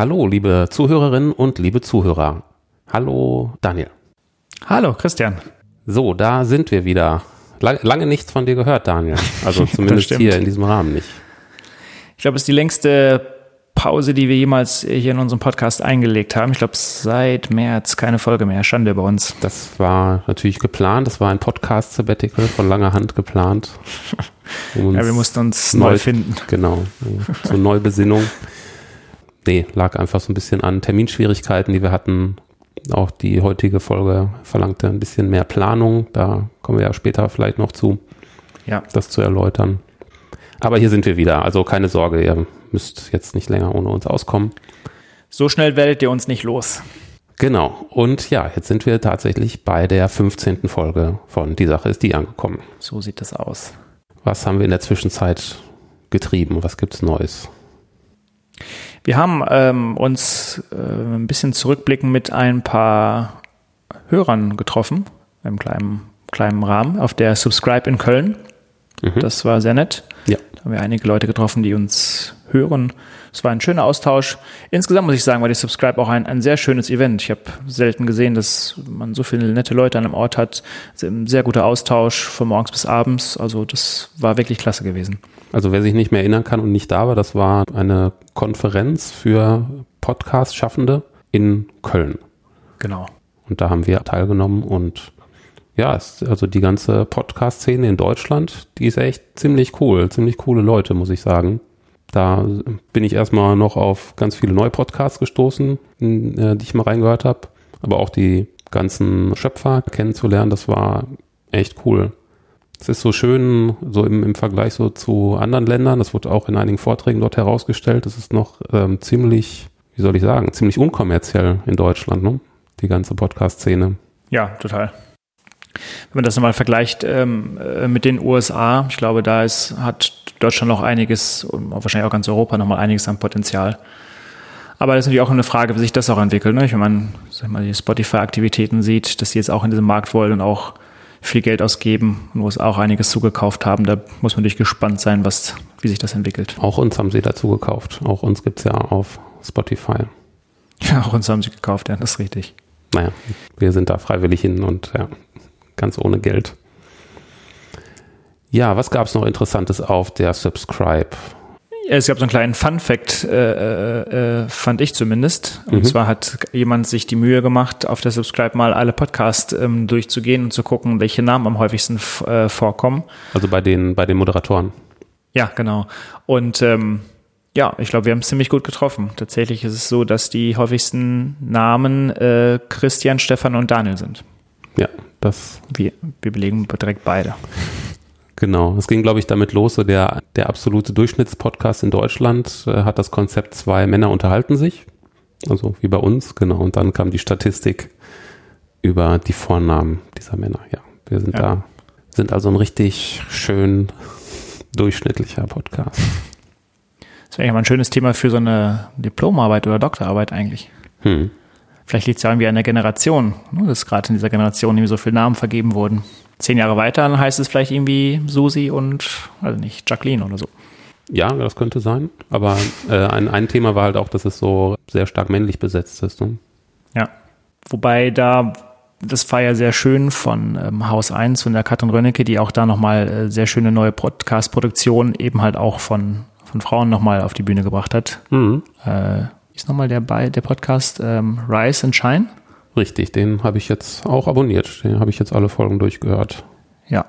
Hallo, liebe Zuhörerinnen und liebe Zuhörer. Hallo, Daniel. Hallo, Christian. So, da sind wir wieder. Lang, lange nichts von dir gehört, Daniel. Also zumindest hier in diesem Rahmen nicht. Ich glaube, es ist die längste Pause, die wir jemals hier in unserem Podcast eingelegt haben. Ich glaube, seit März keine Folge mehr. Schande bei uns. Das war natürlich geplant. Das war ein Podcast-Sabbatical von langer Hand geplant. Um ja, wir mussten uns neu, neu finden. Genau, zur Neubesinnung nee, lag einfach so ein bisschen an Terminschwierigkeiten, die wir hatten. Auch die heutige Folge verlangte ein bisschen mehr Planung. Da kommen wir ja später vielleicht noch zu, ja. das zu erläutern. Aber hier sind wir wieder. Also keine Sorge, ihr müsst jetzt nicht länger ohne uns auskommen. So schnell werdet ihr uns nicht los. Genau. Und ja, jetzt sind wir tatsächlich bei der 15. Folge von Die Sache ist die angekommen. So sieht das aus. Was haben wir in der Zwischenzeit getrieben? Was gibt's Neues? Wir haben ähm, uns äh, ein bisschen zurückblicken mit ein paar Hörern getroffen, im kleinen, kleinen Rahmen, auf der Subscribe in Köln. Mhm. Das war sehr nett. Ja. Da haben wir einige Leute getroffen, die uns hören. Es war ein schöner Austausch. Insgesamt muss ich sagen, war die Subscribe auch ein, ein sehr schönes Event. Ich habe selten gesehen, dass man so viele nette Leute an einem Ort hat. Ein sehr guter Austausch von morgens bis abends. Also das war wirklich klasse gewesen. Also wer sich nicht mehr erinnern kann und nicht da war, das war eine Konferenz für Podcast-Schaffende in Köln. Genau. Und da haben wir teilgenommen und ja, also die ganze Podcast-Szene in Deutschland, die ist echt ziemlich cool, ziemlich coole Leute, muss ich sagen. Da bin ich erstmal noch auf ganz viele neue Podcasts gestoßen, äh, die ich mal reingehört habe, aber auch die ganzen Schöpfer kennenzulernen, das war echt cool. Es ist so schön, so im, im Vergleich so zu anderen Ländern, das wurde auch in einigen Vorträgen dort herausgestellt, es ist noch ähm, ziemlich, wie soll ich sagen, ziemlich unkommerziell in Deutschland, ne? die ganze Podcast-Szene. Ja, total. Wenn man das nochmal vergleicht ähm, äh, mit den USA, ich glaube, da ist, hat Deutschland noch einiges, und wahrscheinlich auch ganz Europa nochmal einiges an Potenzial. Aber das ist natürlich auch eine Frage, wie sich das auch entwickelt. Ne? Wenn man sag mal, die Spotify-Aktivitäten sieht, dass sie jetzt auch in diesem Markt wollen und auch viel Geld ausgeben und wo es auch einiges zugekauft haben. Da muss man natürlich gespannt sein, was, wie sich das entwickelt. Auch uns haben sie dazu gekauft. Auch uns gibt es ja auf Spotify. Ja, auch uns haben sie gekauft, ja, das ist richtig. Naja, wir sind da freiwillig hin und ja, ganz ohne Geld. Ja, was gab es noch Interessantes auf der Subscribe? Es gab so einen kleinen Fun-Fact, äh, äh, äh, fand ich zumindest. Und mhm. zwar hat jemand sich die Mühe gemacht, auf der Subscribe mal alle Podcasts ähm, durchzugehen und zu gucken, welche Namen am häufigsten äh, vorkommen. Also bei den, bei den Moderatoren. Ja, genau. Und ähm, ja, ich glaube, wir haben es ziemlich gut getroffen. Tatsächlich ist es so, dass die häufigsten Namen äh, Christian, Stefan und Daniel sind. Ja, das. Wir, wir belegen direkt beide. Genau, es ging, glaube ich, damit los, so der, der absolute Durchschnittspodcast in Deutschland äh, hat das Konzept zwei Männer unterhalten sich, also wie bei uns, genau, und dann kam die Statistik über die Vornamen dieser Männer, ja, wir sind ja. da, sind also ein richtig schön durchschnittlicher Podcast. Das wäre ja mal ein schönes Thema für so eine Diplomarbeit oder Doktorarbeit eigentlich. Hm. Vielleicht liegt es ja irgendwie an der Generation, ne, dass gerade in dieser Generation irgendwie so viele Namen vergeben wurden zehn Jahre weiter, dann heißt es vielleicht irgendwie Susi und, also nicht, Jacqueline oder so. Ja, das könnte sein. Aber äh, ein, ein Thema war halt auch, dass es so sehr stark männlich besetzt ist. Ne? Ja. Wobei da, das war ja sehr schön von ähm, Haus 1 von der Katrin Rönnecke, die auch da nochmal äh, sehr schöne neue Podcast-Produktion eben halt auch von, von Frauen nochmal auf die Bühne gebracht hat. Mhm. Äh, ist nochmal der, bei, der Podcast ähm, Rise and Shine? Richtig, den habe ich jetzt auch abonniert. Den habe ich jetzt alle Folgen durchgehört. Ja,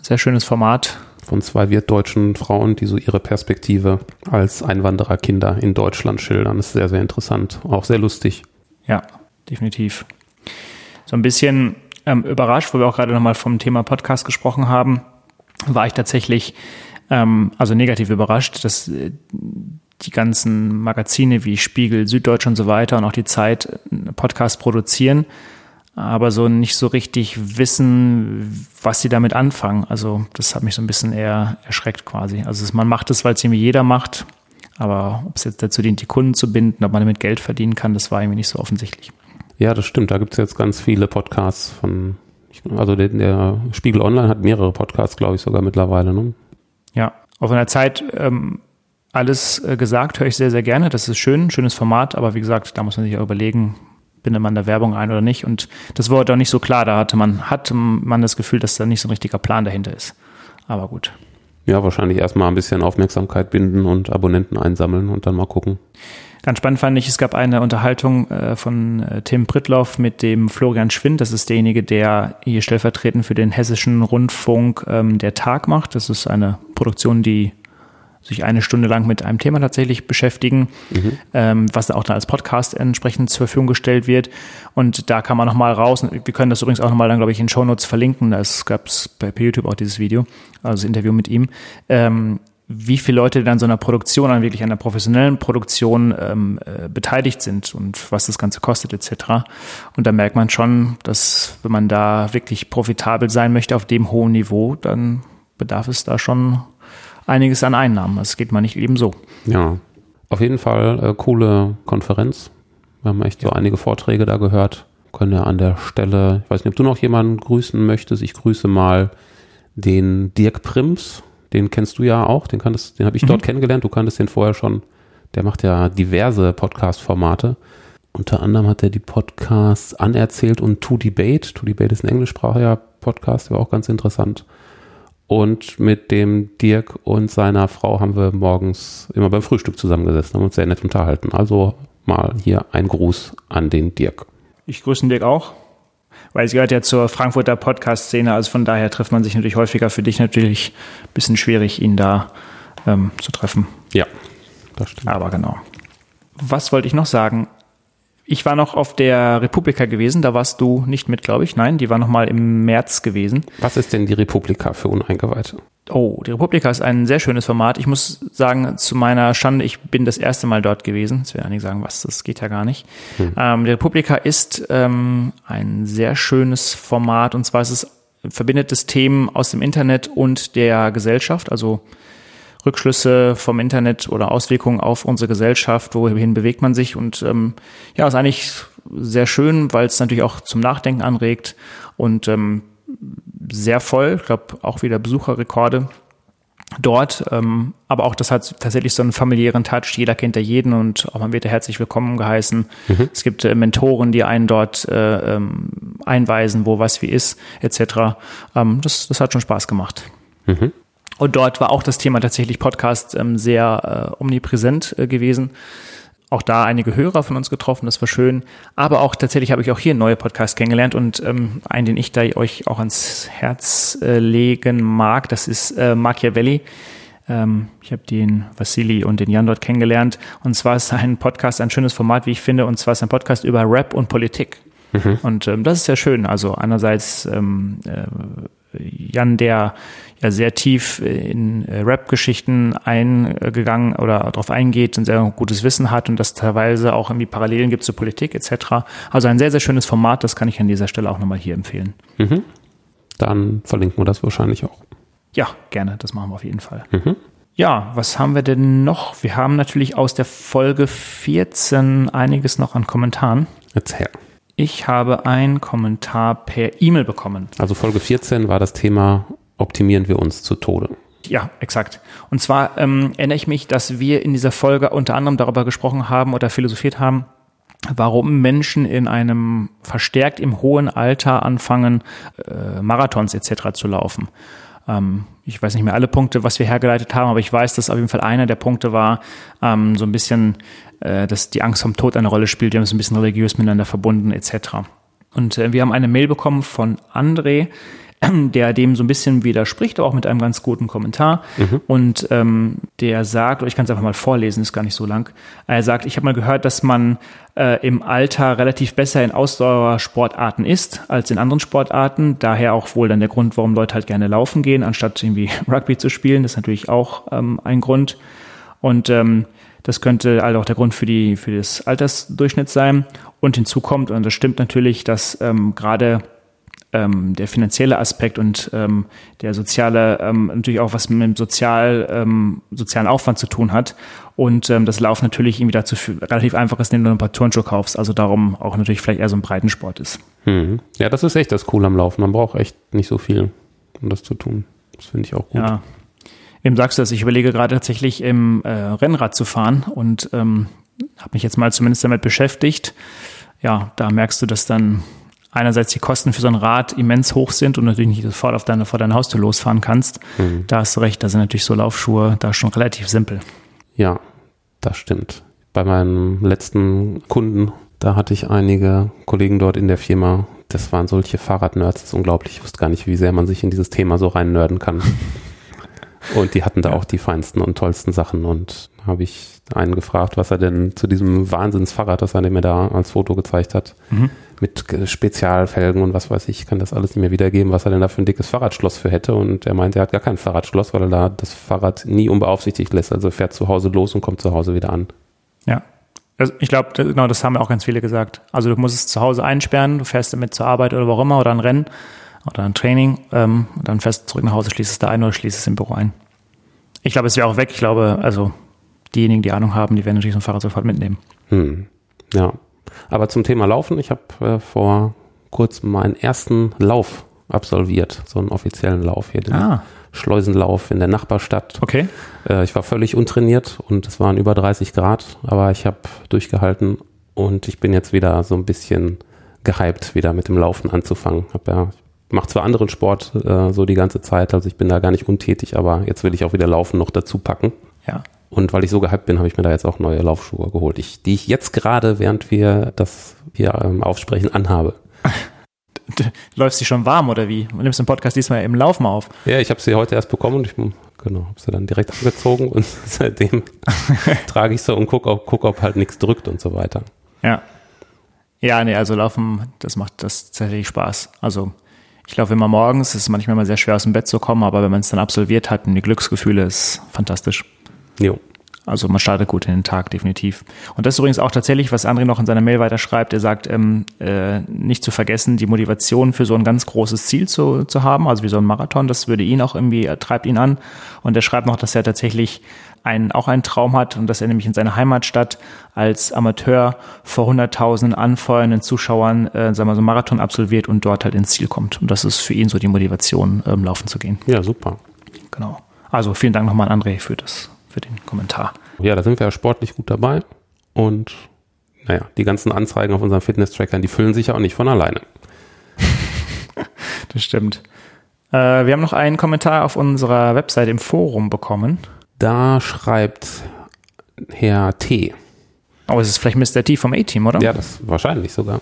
sehr schönes Format. Von zwei wirtdeutschen Frauen, die so ihre Perspektive als Einwandererkinder in Deutschland schildern. Das ist sehr, sehr interessant. Auch sehr lustig. Ja, definitiv. So ein bisschen ähm, überrascht, wo wir auch gerade nochmal vom Thema Podcast gesprochen haben, war ich tatsächlich, ähm, also negativ überrascht, dass äh, die ganzen Magazine wie Spiegel, Süddeutsch und so weiter und auch die Zeit Podcast produzieren, aber so nicht so richtig wissen, was sie damit anfangen. Also das hat mich so ein bisschen eher erschreckt quasi. Also man macht es, weil es irgendwie jeder macht, aber ob es jetzt dazu dient, die Kunden zu binden, ob man damit Geld verdienen kann, das war irgendwie nicht so offensichtlich. Ja, das stimmt. Da gibt es jetzt ganz viele Podcasts von, also der, der Spiegel Online hat mehrere Podcasts, glaube ich, sogar mittlerweile. Ne? Ja, auf einer Zeit ähm, alles äh, gesagt, höre ich sehr, sehr gerne. Das ist schön, schönes Format, aber wie gesagt, da muss man sich auch überlegen, bindet man da Werbung ein oder nicht. Und das war auch nicht so klar. Da hatte man, hatte man das Gefühl, dass da nicht so ein richtiger Plan dahinter ist. Aber gut. Ja, wahrscheinlich erstmal ein bisschen Aufmerksamkeit binden und Abonnenten einsammeln und dann mal gucken. Ganz spannend fand ich, es gab eine Unterhaltung äh, von äh, Tim Prittloff mit dem Florian Schwind. Das ist derjenige, der hier stellvertretend für den hessischen Rundfunk ähm, der Tag macht. Das ist eine Produktion, die sich eine Stunde lang mit einem Thema tatsächlich beschäftigen, mhm. ähm, was dann auch dann als Podcast entsprechend zur Verfügung gestellt wird. Und da kann man nochmal raus, wir können das übrigens auch nochmal dann, glaube ich, in Show Notes verlinken, es gab es bei YouTube auch dieses Video, also das Interview mit ihm, ähm, wie viele Leute dann so einer Produktion, an wirklich einer professionellen Produktion ähm, äh, beteiligt sind und was das Ganze kostet etc. Und da merkt man schon, dass wenn man da wirklich profitabel sein möchte auf dem hohen Niveau, dann bedarf es da schon einiges an Einnahmen. Das geht man nicht eben so. Ja, auf jeden Fall äh, coole Konferenz. Wir haben echt so einige Vorträge da gehört. Können ja an der Stelle, ich weiß nicht, ob du noch jemanden grüßen möchtest. Ich grüße mal den Dirk Prims. Den kennst du ja auch. Den, kanntest, den habe ich mhm. dort kennengelernt. Du kanntest den vorher schon. Der macht ja diverse Podcast-Formate. Unter anderem hat er die Podcasts Anerzählt und To Debate. To Debate ist ein englischsprachiger Podcast, der war auch ganz interessant. Und mit dem Dirk und seiner Frau haben wir morgens immer beim Frühstück zusammengesessen, haben uns sehr nett unterhalten. Also mal hier ein Gruß an den Dirk. Ich grüße den Dirk auch, weil es gehört ja zur Frankfurter Podcast-Szene. Also von daher trifft man sich natürlich häufiger. Für dich natürlich ein bisschen schwierig, ihn da ähm, zu treffen. Ja, das stimmt. Aber genau. Was wollte ich noch sagen? Ich war noch auf der Republika gewesen, da warst du nicht mit, glaube ich. Nein, die war noch mal im März gewesen. Was ist denn die Republika für Uneingeweihte? Oh, die Republika ist ein sehr schönes Format. Ich muss sagen, zu meiner Schande, ich bin das erste Mal dort gewesen. Jetzt werden einige sagen, was, das geht ja gar nicht. Hm. Ähm, die Republika ist ähm, ein sehr schönes Format und zwar ist es verbindet das Themen aus dem Internet und der Gesellschaft. Also Rückschlüsse vom Internet oder Auswirkungen auf unsere Gesellschaft, wohin bewegt man sich und ähm, ja, ist eigentlich sehr schön, weil es natürlich auch zum Nachdenken anregt und ähm, sehr voll, ich glaube auch wieder Besucherrekorde dort, ähm, aber auch das hat tatsächlich so einen familiären Touch, jeder kennt ja jeden und auch man wird ja herzlich willkommen geheißen. Mhm. Es gibt äh, Mentoren, die einen dort äh, ähm, einweisen, wo was wie ist, etc. Ähm, das, das hat schon Spaß gemacht. Mhm. Und dort war auch das Thema tatsächlich Podcast ähm, sehr äh, omnipräsent äh, gewesen. Auch da einige Hörer von uns getroffen, das war schön. Aber auch tatsächlich habe ich auch hier neue Podcasts kennengelernt und ähm, einen, den ich da euch auch ans Herz äh, legen mag, das ist äh, Machiavelli. Ähm, ich habe den Vassili und den Jan dort kennengelernt. Und zwar ist ein Podcast ein schönes Format, wie ich finde, und zwar ist ein Podcast über Rap und Politik. Mhm. Und ähm, das ist sehr schön. Also einerseits ähm, äh, Jan, der ja sehr tief in äh, Rap-Geschichten eingegangen oder darauf eingeht und sehr gutes Wissen hat und das teilweise auch irgendwie Parallelen gibt zur Politik etc. Also ein sehr, sehr schönes Format, das kann ich an dieser Stelle auch nochmal hier empfehlen. Mhm. Dann verlinken wir das wahrscheinlich auch. Ja, gerne, das machen wir auf jeden Fall. Mhm. Ja, was haben wir denn noch? Wir haben natürlich aus der Folge 14 einiges noch an Kommentaren. Erzähl. Ich habe einen Kommentar per E-Mail bekommen. Also Folge 14 war das Thema, optimieren wir uns zu Tode. Ja, exakt. Und zwar ähm, erinnere ich mich, dass wir in dieser Folge unter anderem darüber gesprochen haben oder philosophiert haben, warum Menschen in einem verstärkt im hohen Alter anfangen, äh, Marathons etc. zu laufen. Ähm, ich weiß nicht mehr alle Punkte, was wir hergeleitet haben, aber ich weiß, dass auf jeden Fall einer der Punkte war, ähm, so ein bisschen äh, dass die Angst vom Tod eine Rolle spielt. Wir haben es ein bisschen religiös miteinander verbunden etc. Und äh, wir haben eine Mail bekommen von André, der dem so ein bisschen widerspricht, aber auch mit einem ganz guten Kommentar. Mhm. Und ähm, der sagt, oder ich kann es einfach mal vorlesen, ist gar nicht so lang. Er sagt, ich habe mal gehört, dass man äh, im Alter relativ besser in Ausdauersportarten ist als in anderen Sportarten. Daher auch wohl dann der Grund, warum Leute halt gerne laufen gehen, anstatt irgendwie Rugby zu spielen. Das ist natürlich auch ähm, ein Grund. Und ähm, Das könnte also auch der Grund für, die, für das Altersdurchschnitt sein. Und hinzu kommt, und das stimmt natürlich, dass ähm, gerade ähm, der finanzielle Aspekt und ähm, der soziale ähm, natürlich auch was mit dem sozial, ähm, sozialen Aufwand zu tun hat. Und ähm, das Lauf natürlich irgendwie dazu relativ einfach ist, indem du ein paar Turnschuhe kaufst. Also darum auch natürlich vielleicht eher so ein Breitensport ist. Hm. Ja, das ist echt das Coole am Laufen. Man braucht echt nicht so viel, um das zu tun. Das finde ich auch gut. Ja. Wem sagst du das? Ich überlege gerade tatsächlich im äh, Rennrad zu fahren und ähm, habe mich jetzt mal zumindest damit beschäftigt. Ja, da merkst du, dass dann einerseits die Kosten für so ein Rad immens hoch sind und natürlich nicht sofort auf deine, vor deiner Haustür losfahren kannst. Mhm. Da hast du recht, da sind natürlich so Laufschuhe da schon relativ simpel. Ja, das stimmt. Bei meinem letzten Kunden, da hatte ich einige Kollegen dort in der Firma, das waren solche Fahrradnerds, das ist unglaublich. Ich wusste gar nicht, wie sehr man sich in dieses Thema so rein nerden kann. Und die hatten da auch die feinsten und tollsten Sachen und habe ich einen gefragt, was er denn zu diesem Wahnsinnsfahrrad, das er mir da als Foto gezeigt hat, mhm. Mit Spezialfelgen und was weiß ich, kann das alles nicht mehr wiedergeben, was er denn da für ein dickes Fahrradschloss für hätte. Und er meinte, er hat gar kein Fahrradschloss, weil er da das Fahrrad nie unbeaufsichtigt lässt. Also fährt zu Hause los und kommt zu Hause wieder an. Ja. Also ich glaube, genau, das haben ja auch ganz viele gesagt. Also du musst es zu Hause einsperren, du fährst damit zur Arbeit oder wo auch immer oder ein Rennen oder ein Training, ähm, dann fährst du zurück nach Hause, schließt es da ein oder schließt es im Büro ein. Ich glaube, es wäre auch weg. Ich glaube, also diejenigen, die Ahnung haben, die werden natürlich so ein Fahrrad sofort mitnehmen. Hm. Ja. Aber zum Thema Laufen, ich habe äh, vor kurzem meinen ersten Lauf absolviert, so einen offiziellen Lauf hier, den ah. Schleusenlauf in der Nachbarstadt. Okay. Äh, ich war völlig untrainiert und es waren über 30 Grad, aber ich habe durchgehalten und ich bin jetzt wieder so ein bisschen gehypt, wieder mit dem Laufen anzufangen. Hab ja, mache zwar anderen Sport äh, so die ganze Zeit, also ich bin da gar nicht untätig, aber jetzt will ich auch wieder Laufen noch dazu packen. Ja. Und weil ich so gehypt bin, habe ich mir da jetzt auch neue Laufschuhe geholt, ich, die ich jetzt gerade, während wir das hier ähm, aufsprechen, anhabe. Du läufst sie schon warm oder wie? Du nimmst den Podcast diesmal im Laufen auf. Ja, ich habe sie heute erst bekommen und ich genau, habe sie dann direkt angezogen und seitdem trage ich sie und gucke, ob, guck, ob halt nichts drückt und so weiter. Ja. Ja, nee, also Laufen, das macht das tatsächlich Spaß. Also ich laufe immer morgens, es ist manchmal immer sehr schwer aus dem Bett zu kommen, aber wenn man es dann absolviert hat und die Glücksgefühle ist fantastisch. Jo. Also man startet gut in den Tag, definitiv. Und das ist übrigens auch tatsächlich, was André noch in seiner Mail weiterschreibt. Er sagt, ähm, äh, nicht zu vergessen, die Motivation für so ein ganz großes Ziel zu, zu haben, also wie so ein Marathon, das würde ihn auch irgendwie, treibt ihn an. Und er schreibt noch, dass er tatsächlich einen, auch einen Traum hat und dass er nämlich in seiner Heimatstadt als Amateur vor hunderttausenden anfeuernden Zuschauern äh, sagen wir so einen Marathon absolviert und dort halt ins Ziel kommt. Und das ist für ihn so die Motivation, ähm, laufen zu gehen. Ja, super. Genau. Also vielen Dank nochmal an André für das für den Kommentar. Ja, da sind wir ja sportlich gut dabei. Und naja, die ganzen Anzeigen auf unseren Fitness-Trackern, die füllen sich ja auch nicht von alleine. das stimmt. Äh, wir haben noch einen Kommentar auf unserer Website im Forum bekommen. Da schreibt Herr T. Oh, es ist vielleicht Mr. T vom A-Team, oder? Ja, das wahrscheinlich sogar.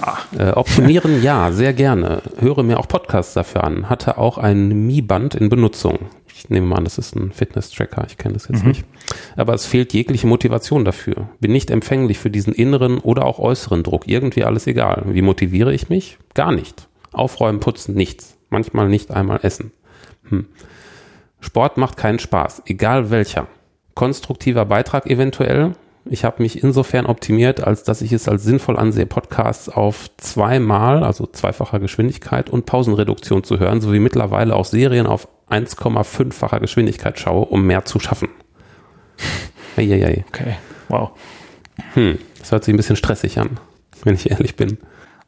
Ah. Äh, optimieren ja, sehr gerne. Höre mir auch Podcasts dafür an. Hatte auch ein Mi-Band in Benutzung. Ich nehme mal an, das ist ein Fitness-Tracker, ich kenne das jetzt mhm. nicht. Aber es fehlt jegliche Motivation dafür. Bin nicht empfänglich für diesen inneren oder auch äußeren Druck. Irgendwie alles egal. Wie motiviere ich mich? Gar nicht. Aufräumen, putzen, nichts. Manchmal nicht einmal essen. Hm. Sport macht keinen Spaß, egal welcher. Konstruktiver Beitrag eventuell. Ich habe mich insofern optimiert, als dass ich es als sinnvoll ansehe, Podcasts auf zweimal, also zweifacher Geschwindigkeit und Pausenreduktion zu hören, sowie mittlerweile auch Serien auf 1,5-facher Geschwindigkeit schaue, um mehr zu schaffen. Eieiei. Okay, wow. Hm, das hört sich ein bisschen stressig an, wenn ich ehrlich bin.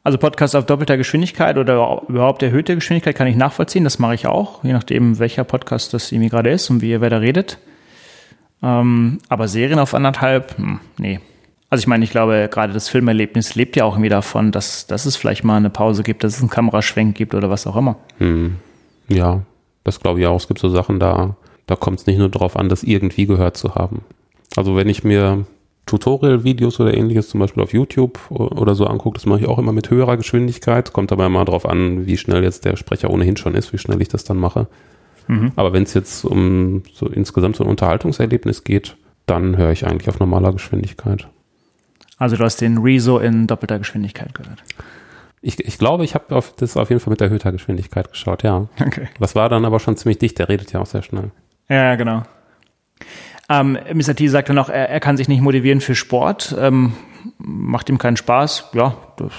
Also Podcast auf doppelter Geschwindigkeit oder überhaupt erhöhte Geschwindigkeit kann ich nachvollziehen. Das mache ich auch, je nachdem, welcher Podcast das irgendwie gerade ist und wie ihr wer da redet. Ähm, aber Serien auf anderthalb, hm, nee. Also ich meine, ich glaube, gerade das Filmerlebnis lebt ja auch irgendwie davon, dass, dass es vielleicht mal eine Pause gibt, dass es einen Kameraschwenk gibt oder was auch immer. Hm. Ja, das glaube ich auch. Es gibt so Sachen, da, da kommt es nicht nur darauf an, das irgendwie gehört zu haben. Also wenn ich mir Tutorial-Videos oder ähnliches zum Beispiel auf YouTube oder so angucke, das mache ich auch immer mit höherer Geschwindigkeit. Kommt aber immer darauf an, wie schnell jetzt der Sprecher ohnehin schon ist, wie schnell ich das dann mache. Mhm. Aber wenn es jetzt um so insgesamt so ein Unterhaltungserlebnis geht, dann höre ich eigentlich auf normaler Geschwindigkeit. Also du hast den Rezo in doppelter Geschwindigkeit gehört. Ich, ich glaube, ich habe das auf jeden Fall mit erhöhter Geschwindigkeit geschaut, ja. Okay. Das war dann aber schon ziemlich dicht, der redet ja auch sehr schnell. Ja, genau. Ähm, Mr. T sagte noch, er, er kann sich nicht motivieren für Sport, ähm, macht ihm keinen Spaß. Ja, das,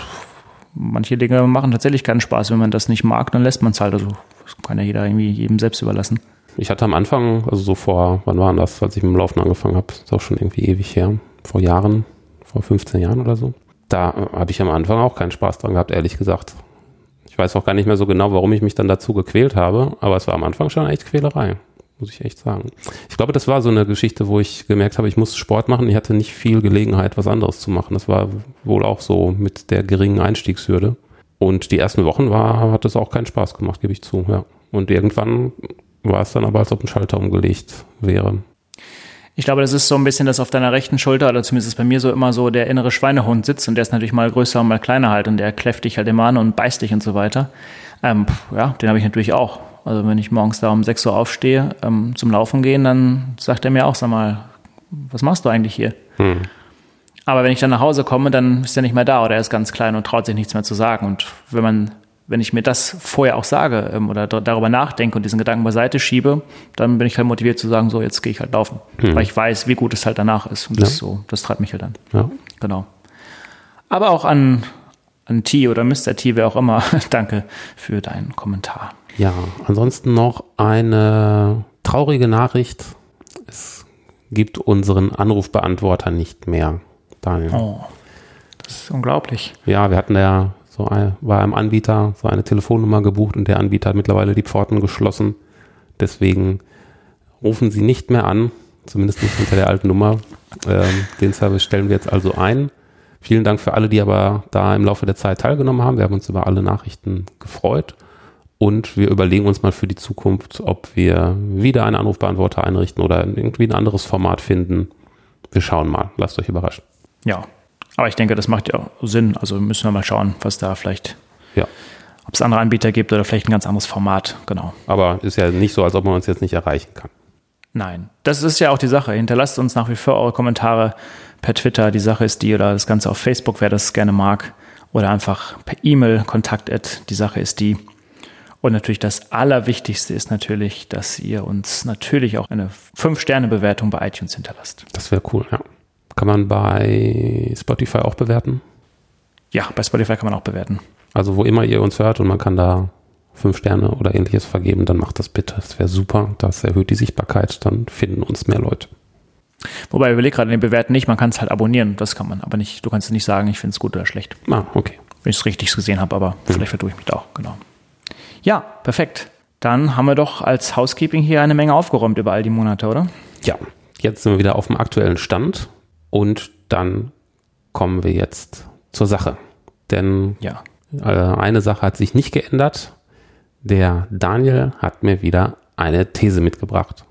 manche Dinge machen tatsächlich keinen Spaß. Wenn man das nicht mag, dann lässt man es halt. Also das kann ja jeder irgendwie jedem selbst überlassen. Ich hatte am Anfang, also so vor, wann war das, als ich mit dem Laufen angefangen habe, ist auch schon irgendwie ewig her, vor Jahren, vor 15 Jahren oder so. Da habe ich am Anfang auch keinen Spaß dran gehabt, ehrlich gesagt. Ich weiß auch gar nicht mehr so genau, warum ich mich dann dazu gequält habe, aber es war am Anfang schon echt Quälerei, muss ich echt sagen. Ich glaube, das war so eine Geschichte, wo ich gemerkt habe, ich muss Sport machen. Ich hatte nicht viel Gelegenheit, was anderes zu machen. Das war wohl auch so mit der geringen Einstiegshürde. Und die ersten Wochen war, hat es auch keinen Spaß gemacht, gebe ich zu, ja. Und irgendwann war es dann aber, als ob ein Schalter umgelegt wäre. Ich glaube, das ist so ein bisschen, dass auf deiner rechten Schulter, oder zumindest ist bei mir so immer so der innere Schweinehund sitzt und der ist natürlich mal größer und mal kleiner halt und der kläfft dich halt immer an und beißt dich und so weiter. Ähm, ja, den habe ich natürlich auch. Also wenn ich morgens da um 6 Uhr aufstehe ähm, zum Laufen gehen, dann sagt er mir auch, sag mal, was machst du eigentlich hier? Hm. Aber wenn ich dann nach Hause komme, dann ist er nicht mehr da oder er ist ganz klein und traut sich nichts mehr zu sagen. Und wenn man wenn ich mir das vorher auch sage ähm, oder darüber nachdenke und diesen Gedanken beiseite schiebe, dann bin ich halt motiviert zu sagen, so jetzt gehe ich halt laufen, mhm. weil ich weiß, wie gut es halt danach ist und ja. das so, das treibt mich halt an. Ja. Genau. Aber auch an an T oder Mr. T, wer auch immer, danke für deinen Kommentar. Ja, ansonsten noch eine traurige Nachricht. Es gibt unseren Anrufbeantworter nicht mehr, Daniel. Oh, das ist unglaublich. Ja, wir hatten ja so ein, war einem Anbieter so eine Telefonnummer gebucht und der Anbieter hat mittlerweile die Pforten geschlossen. Deswegen rufen Sie nicht mehr an, zumindest nicht unter der alten Nummer. Ähm, den Service stellen wir jetzt also ein. Vielen Dank für alle, die aber da im Laufe der Zeit teilgenommen haben. Wir haben uns über alle Nachrichten gefreut. Und wir überlegen uns mal für die Zukunft, ob wir wieder einen Anrufbeantworter einrichten oder irgendwie ein anderes Format finden. Wir schauen mal. Lasst euch überraschen. Ja, aber ich denke, das macht ja Sinn. Also müssen wir mal schauen, was da vielleicht, ja. ob es andere Anbieter gibt oder vielleicht ein ganz anderes Format. Genau. Aber ist ja nicht so, als ob man uns jetzt nicht erreichen kann. Nein, das ist ja auch die Sache. Hinterlasst uns nach wie vor eure Kommentare per Twitter. Die Sache ist die oder das Ganze auf Facebook, wer das gerne mag. Oder einfach per E-Mail, Kontakt die Sache ist die. Und natürlich das Allerwichtigste ist natürlich, dass ihr uns natürlich auch eine 5-Sterne-Bewertung bei iTunes hinterlasst. Das wäre cool, ja. Kann man bei Spotify auch bewerten? Ja, bei Spotify kann man auch bewerten. Also wo immer ihr uns hört und man kann da fünf Sterne oder ähnliches vergeben, dann macht das bitte. Das wäre super. Das erhöht die Sichtbarkeit, dann finden uns mehr Leute. Wobei, ich überlege gerade, den bewerten nicht, man kann es halt abonnieren, das kann man, aber nicht, du kannst nicht sagen, ich finde es gut oder schlecht. Ah, okay. Wenn ich es richtig gesehen habe, aber hm. vielleicht vertue ich mich da auch, genau. Ja, perfekt. Dann haben wir doch als Housekeeping hier eine Menge aufgeräumt über all die Monate, oder? Ja, jetzt sind wir wieder auf dem aktuellen Stand und dann kommen wir jetzt zur Sache. Denn ja. äh, eine Sache hat sich nicht geändert. Der Daniel hat mir wieder eine These mitgebracht.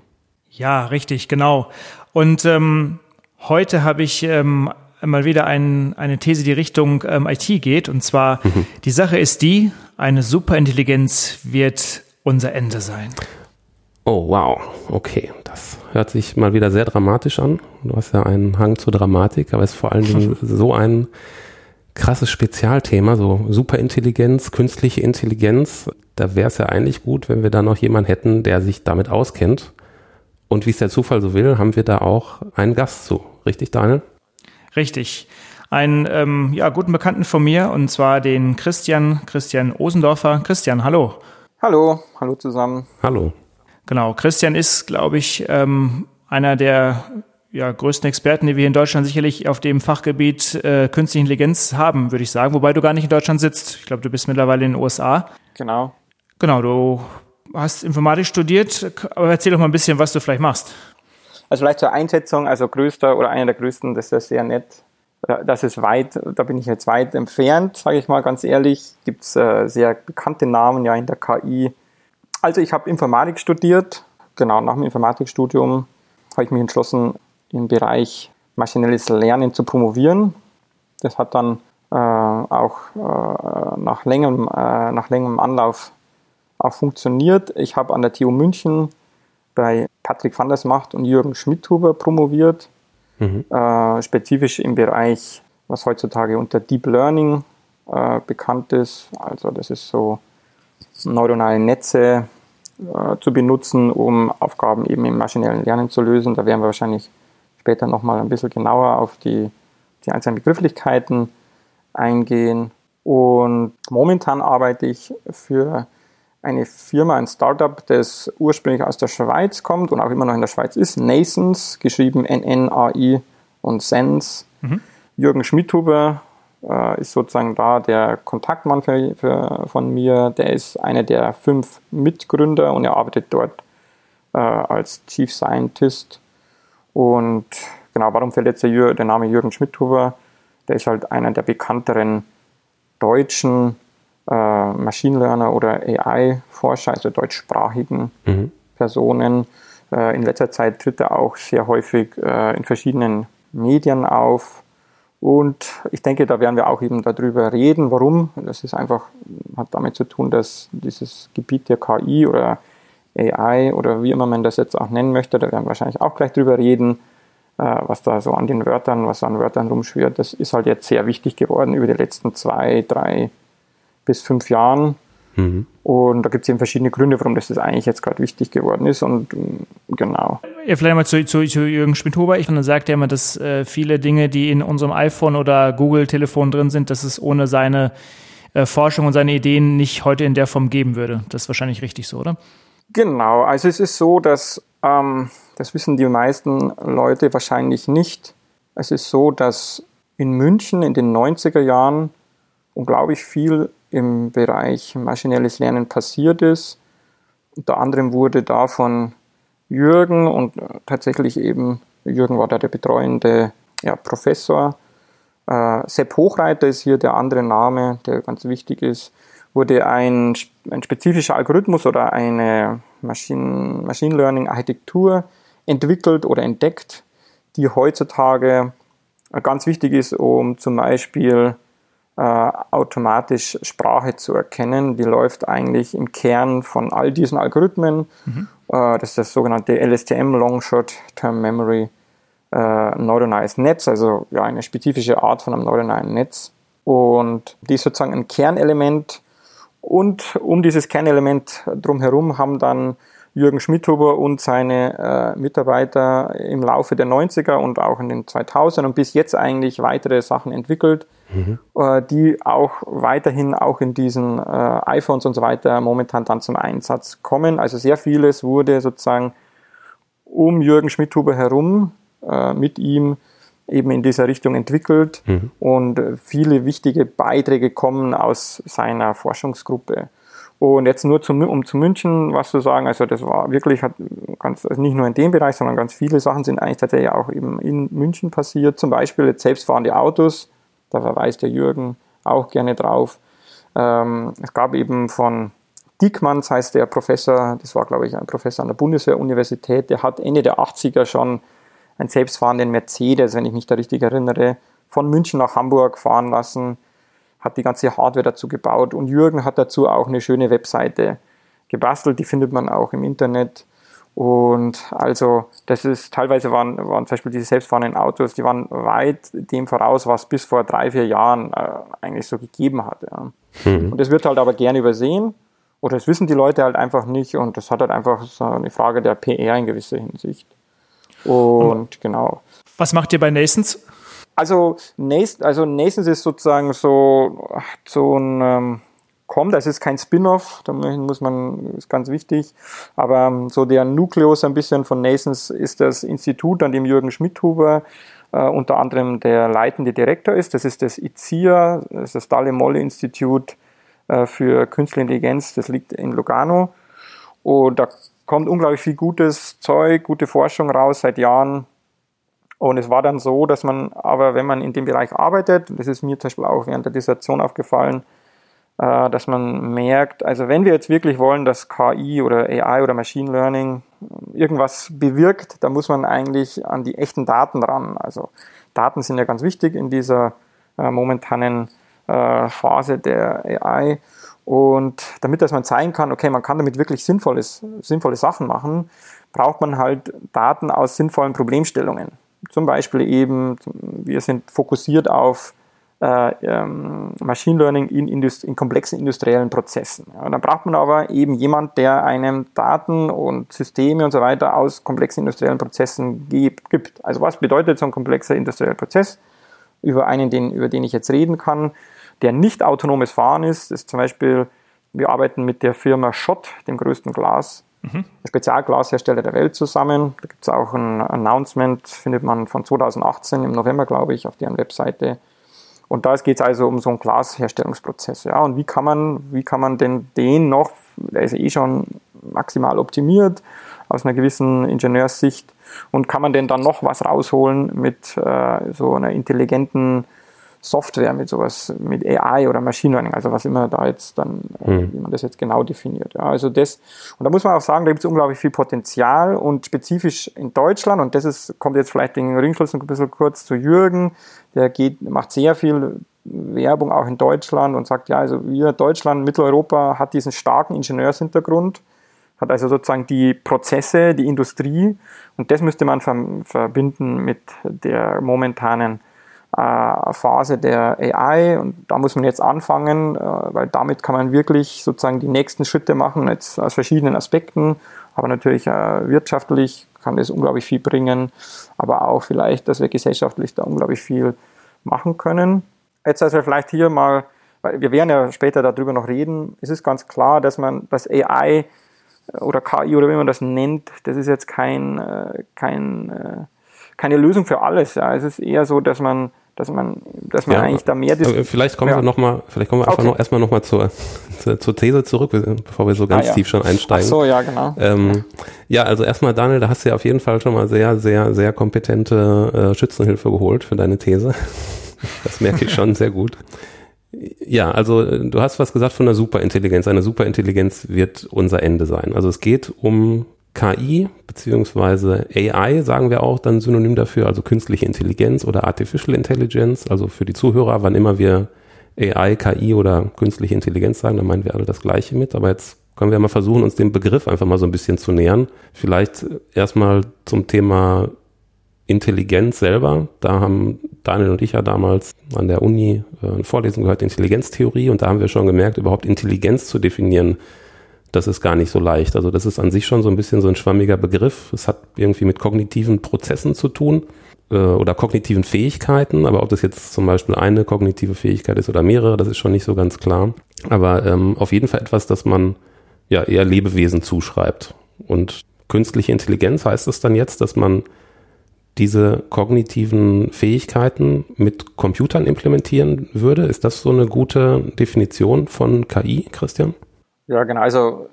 Ja, richtig, genau. Und ähm, heute habe ich ähm, mal wieder ein, eine These, die Richtung ähm, IT geht. Und zwar, mhm. die Sache ist die, eine Superintelligenz wird unser Ende sein. Oh, wow. Okay, das hört sich mal wieder sehr dramatisch an. Du hast ja einen Hang zur Dramatik, aber es ist vor allen Dingen so ein krasses Spezialthema, so Superintelligenz, künstliche Intelligenz. Da wäre es ja eigentlich gut, wenn wir da noch jemanden hätten, der sich damit auskennt. Und wie es der Zufall so will, haben wir da auch einen Gast zu. Richtig, Daniel? Richtig. Einen ähm, ja, guten Bekannten von mir, und zwar den Christian, Christian Osendorfer. Christian, hallo. Hallo, hallo zusammen. Hallo. Genau, Christian ist, glaube ich, ähm, einer der ja, größten Experten, die wir in Deutschland sicherlich auf dem Fachgebiet äh, Künstliche Intelligenz haben, würde ich sagen. Wobei du gar nicht in Deutschland sitzt. Ich glaube, du bist mittlerweile in den USA. Genau. Genau, du hast Informatik studiert, aber erzähl doch mal ein bisschen, was du vielleicht machst. Also vielleicht zur Einschätzung, also größter oder einer der größten, das ist sehr nett. Das ist weit, da bin ich jetzt weit entfernt, sage ich mal ganz ehrlich. Gibt es äh, sehr bekannte Namen ja in der KI also ich habe Informatik studiert. Genau, nach dem Informatikstudium habe ich mich entschlossen, im Bereich maschinelles Lernen zu promovieren. Das hat dann äh, auch äh, nach, längerem, äh, nach längerem Anlauf auch funktioniert. Ich habe an der TU München bei Patrick van der Macht und Jürgen Schmidhuber promoviert, mhm. Äh, spezifisch im Bereich, was heutzutage unter Deep Learning äh, bekannt ist. Also das ist so neuronale Netze, äh, zu benutzen, um Aufgaben eben im maschinellen Lernen zu lösen. Da werden wir wahrscheinlich später nochmal ein bisschen genauer auf die, die einzelnen Begrifflichkeiten eingehen. Und momentan arbeite ich für eine Firma, ein Startup, das ursprünglich aus der Schweiz kommt und auch immer noch in der Schweiz ist, Nasons, geschrieben N-N-A-I und Sense. Mhm. Jürgen Schmidhuber äh, ist sozusagen da der Kontaktmann für, für, von mir. Der ist einer der fünf Mitgründer und er arbeitet dort äh, als Chief Scientist. Und genau, warum fällt jetzt der, der Name Jürgen Schmidhuber? Der ist halt einer der bekannteren deutschen äh, Machine Learner oder AI-Forscher, also deutschsprachigen mhm. Personen. Äh, in letzter Zeit tritt er auch sehr häufig äh, in verschiedenen Medien auf. Und ich denke, da werden wir auch eben darüber reden. Warum? Das ist einfach, hat damit zu tun, dass dieses Gebiet der KI oder AI oder wie immer man das jetzt auch nennen möchte, da werden wir wahrscheinlich auch gleich drüber reden, äh, was da so an den Wörtern, was an Wörtern rumschwirrt. Das ist halt jetzt sehr wichtig geworden über die letzten zwei, drei, bis fünf Jahren. Mhm. Und da gibt es eben verschiedene Gründe, warum das eigentlich jetzt gerade wichtig geworden ist. Und mm, genau. Ja, vielleicht mal zu, zu, zu Jürgen Schmidhuber. Ich finde, sagt ja immer, dass äh, viele Dinge, die in unserem iPhone oder Google-Telefon drin sind, dass es ohne seine äh, Forschung und seine Ideen nicht heute in der Form geben würde. Das ist wahrscheinlich richtig so, oder? Genau. Also es ist so, dass, ähm, das wissen die meisten Leute wahrscheinlich nicht. Es ist so, dass in München in den 90er Jahren unglaublich viel im Bereich maschinelles Lernen passiert ist. Unter anderem wurde da von Jürgen und tatsächlich eben, Jürgen war da der betreuende ja, Professor. Äh, Sepp Hochreiter ist hier der andere Name, der ganz wichtig ist. Wurde ein, ein spezifischer Algorithmus oder eine Machine, Machine Learning Architektur entwickelt oder entdeckt, die heutzutage ganz wichtig ist, um zum Beispiel äh, automatisch Sprache zu erkennen. Die läuft eigentlich im Kern von all diesen Algorithmen. Mhm. Äh, das ist das sogenannte LSTM, Long Short Term Memory äh, Neuronales Netz, also ja, eine spezifische Art von einem neuronalen Netz. Und die ist sozusagen ein Kernelement. Und um dieses Kernelement drumherum haben dann Jürgen Schmidhuber und seine äh, Mitarbeiter im Laufe der 90er und auch in den 2000ern und bis jetzt eigentlich weitere Sachen entwickelt, mhm. äh, die auch weiterhin auch in diesen äh, iPhones und so weiter momentan dann zum Einsatz kommen. Also sehr vieles wurde sozusagen um Jürgen Schmidhuber herum äh, mit ihm eben in dieser Richtung entwickelt mhm. und viele wichtige Beiträge kommen aus seiner Forschungsgruppe. Und jetzt nur zum, um zu München was zu sagen, also das war wirklich, hat ganz, also nicht nur in dem Bereich, sondern ganz viele Sachen sind eigentlich tatsächlich auch eben in München passiert. Zum Beispiel jetzt selbstfahrende Autos, da verweist der Jürgen auch gerne drauf. Ähm, es gab eben von Diekmanns heißt der Professor, das war glaube ich ein Professor an der Bundeswehr-Universität, der hat Ende der 80er schon einen selbstfahrenden Mercedes, wenn ich mich da richtig erinnere, von München nach Hamburg fahren lassen hat die ganze Hardware dazu gebaut und Jürgen hat dazu auch eine schöne Webseite gebastelt, die findet man auch im Internet. Und also, das ist, teilweise waren, waren zum Beispiel diese selbstfahrenden Autos, die waren weit dem voraus, was bis vor drei, vier Jahren äh, eigentlich so gegeben hat. Ja. Mhm. Und das wird halt aber gerne übersehen oder das wissen die Leute halt einfach nicht und das hat halt einfach so eine Frage der PR in gewisser Hinsicht. Und, und genau. Was macht ihr bei Nasons? Also, Nasons, also Nasons ist sozusagen so, so ein, ähm, kommt, das ist kein Spin-off, da muss man, ist ganz wichtig, aber ähm, so der Nukleus ein bisschen von Nasons ist das Institut, an dem Jürgen Schmidhuber äh, unter anderem der leitende Direktor ist. Das ist das ICIA, das ist das Dalle Molle Institut äh, für Künstliche Intelligenz, das liegt in Lugano. Und da kommt unglaublich viel gutes Zeug, gute Forschung raus seit Jahren. Und es war dann so, dass man aber, wenn man in dem Bereich arbeitet, das ist mir zum Beispiel auch während der Dissertation aufgefallen, dass man merkt, also wenn wir jetzt wirklich wollen, dass KI oder AI oder Machine Learning irgendwas bewirkt, dann muss man eigentlich an die echten Daten ran. Also Daten sind ja ganz wichtig in dieser äh, momentanen äh, Phase der AI. Und damit dass man zeigen kann, okay, man kann damit wirklich sinnvolles, sinnvolle Sachen machen, braucht man halt Daten aus sinnvollen Problemstellungen. Zum Beispiel eben, wir sind fokussiert auf äh, ähm, Machine Learning in, Indust in komplexen industriellen Prozessen. Ja, dann braucht man aber eben jemand, der einem Daten und Systeme und so weiter aus komplexen industriellen Prozessen gibt. Also was bedeutet so ein komplexer industrieller Prozess? Über einen, den, über den ich jetzt reden kann, der nicht autonomes Fahren ist. Das ist zum Beispiel, wir arbeiten mit der Firma Schott, dem größten Glas, mhm. Spezialglashersteller der Welt zusammen. Da gibt es auch ein Announcement, findet man von 2018 im November, glaube ich, auf deren Webseite und da geht es also um so einen Glasherstellungsprozess. Ja. Und wie kann man, wie kann man denn den noch, der ist eh schon maximal optimiert aus einer gewissen Ingenieurssicht, und kann man denn dann noch was rausholen mit äh, so einer intelligenten Software, mit sowas, mit AI oder Machine Learning, also was immer da jetzt dann, mhm. wie man das jetzt genau definiert. Ja, also das, und da muss man auch sagen, da gibt es unglaublich viel Potenzial und spezifisch in Deutschland, und das ist, kommt jetzt vielleicht den Ringschluss ein bisschen kurz zu Jürgen, der geht, macht sehr viel Werbung auch in Deutschland und sagt, ja, also wir, Deutschland, Mitteleuropa hat diesen starken Ingenieurshintergrund, hat also sozusagen die Prozesse, die Industrie und das müsste man verbinden mit der momentanen Phase der AI und da muss man jetzt anfangen, äh, weil damit kann man wirklich sozusagen die nächsten Schritte machen, jetzt aus verschiedenen Aspekten, aber natürlich äh, wirtschaftlich kann das unglaublich viel bringen, aber auch vielleicht, dass wir gesellschaftlich da unglaublich viel machen können. Jetzt also vielleicht hier mal, weil wir werden ja später darüber noch reden, es ist ganz klar, dass man das AI oder KI oder wie man das nennt, das ist jetzt kein, kein, keine Lösung für alles. Ja. Es ist eher so, dass man dass man, dass man ja, eigentlich da mehr Vielleicht kommen ja. wir noch mal, vielleicht kommen wir einfach okay. noch erstmal noch mal zur, zur, These zurück, bevor wir so ganz ah, ja. tief schon einsteigen. Ach so, ja, genau. Ähm, ja, also erstmal Daniel, da hast du ja auf jeden Fall schon mal sehr, sehr, sehr kompetente äh, Schützenhilfe geholt für deine These. Das merke ich schon sehr gut. Ja, also du hast was gesagt von einer Superintelligenz. Eine Superintelligenz wird unser Ende sein. Also es geht um KI beziehungsweise AI sagen wir auch dann synonym dafür, also künstliche Intelligenz oder Artificial Intelligence. Also für die Zuhörer, wann immer wir AI, KI oder künstliche Intelligenz sagen, dann meinen wir alle das Gleiche mit. Aber jetzt können wir mal versuchen, uns dem Begriff einfach mal so ein bisschen zu nähern. Vielleicht erstmal zum Thema Intelligenz selber. Da haben Daniel und ich ja damals an der Uni äh, eine Vorlesung gehört, Intelligenztheorie, und da haben wir schon gemerkt, überhaupt Intelligenz zu definieren, das ist gar nicht so leicht. Also das ist an sich schon so ein bisschen so ein schwammiger Begriff. Es hat irgendwie mit kognitiven Prozessen zu tun äh, oder kognitiven Fähigkeiten, aber ob das jetzt zum Beispiel eine kognitive Fähigkeit ist oder mehrere, das ist schon nicht so ganz klar. Aber ähm, auf jeden Fall etwas, das man ja eher Lebewesen zuschreibt. Und künstliche Intelligenz heißt es dann jetzt, dass man diese kognitiven Fähigkeiten mit Computern implementieren würde. Ist das so eine gute Definition von KI, Christian? Ja, genau. Also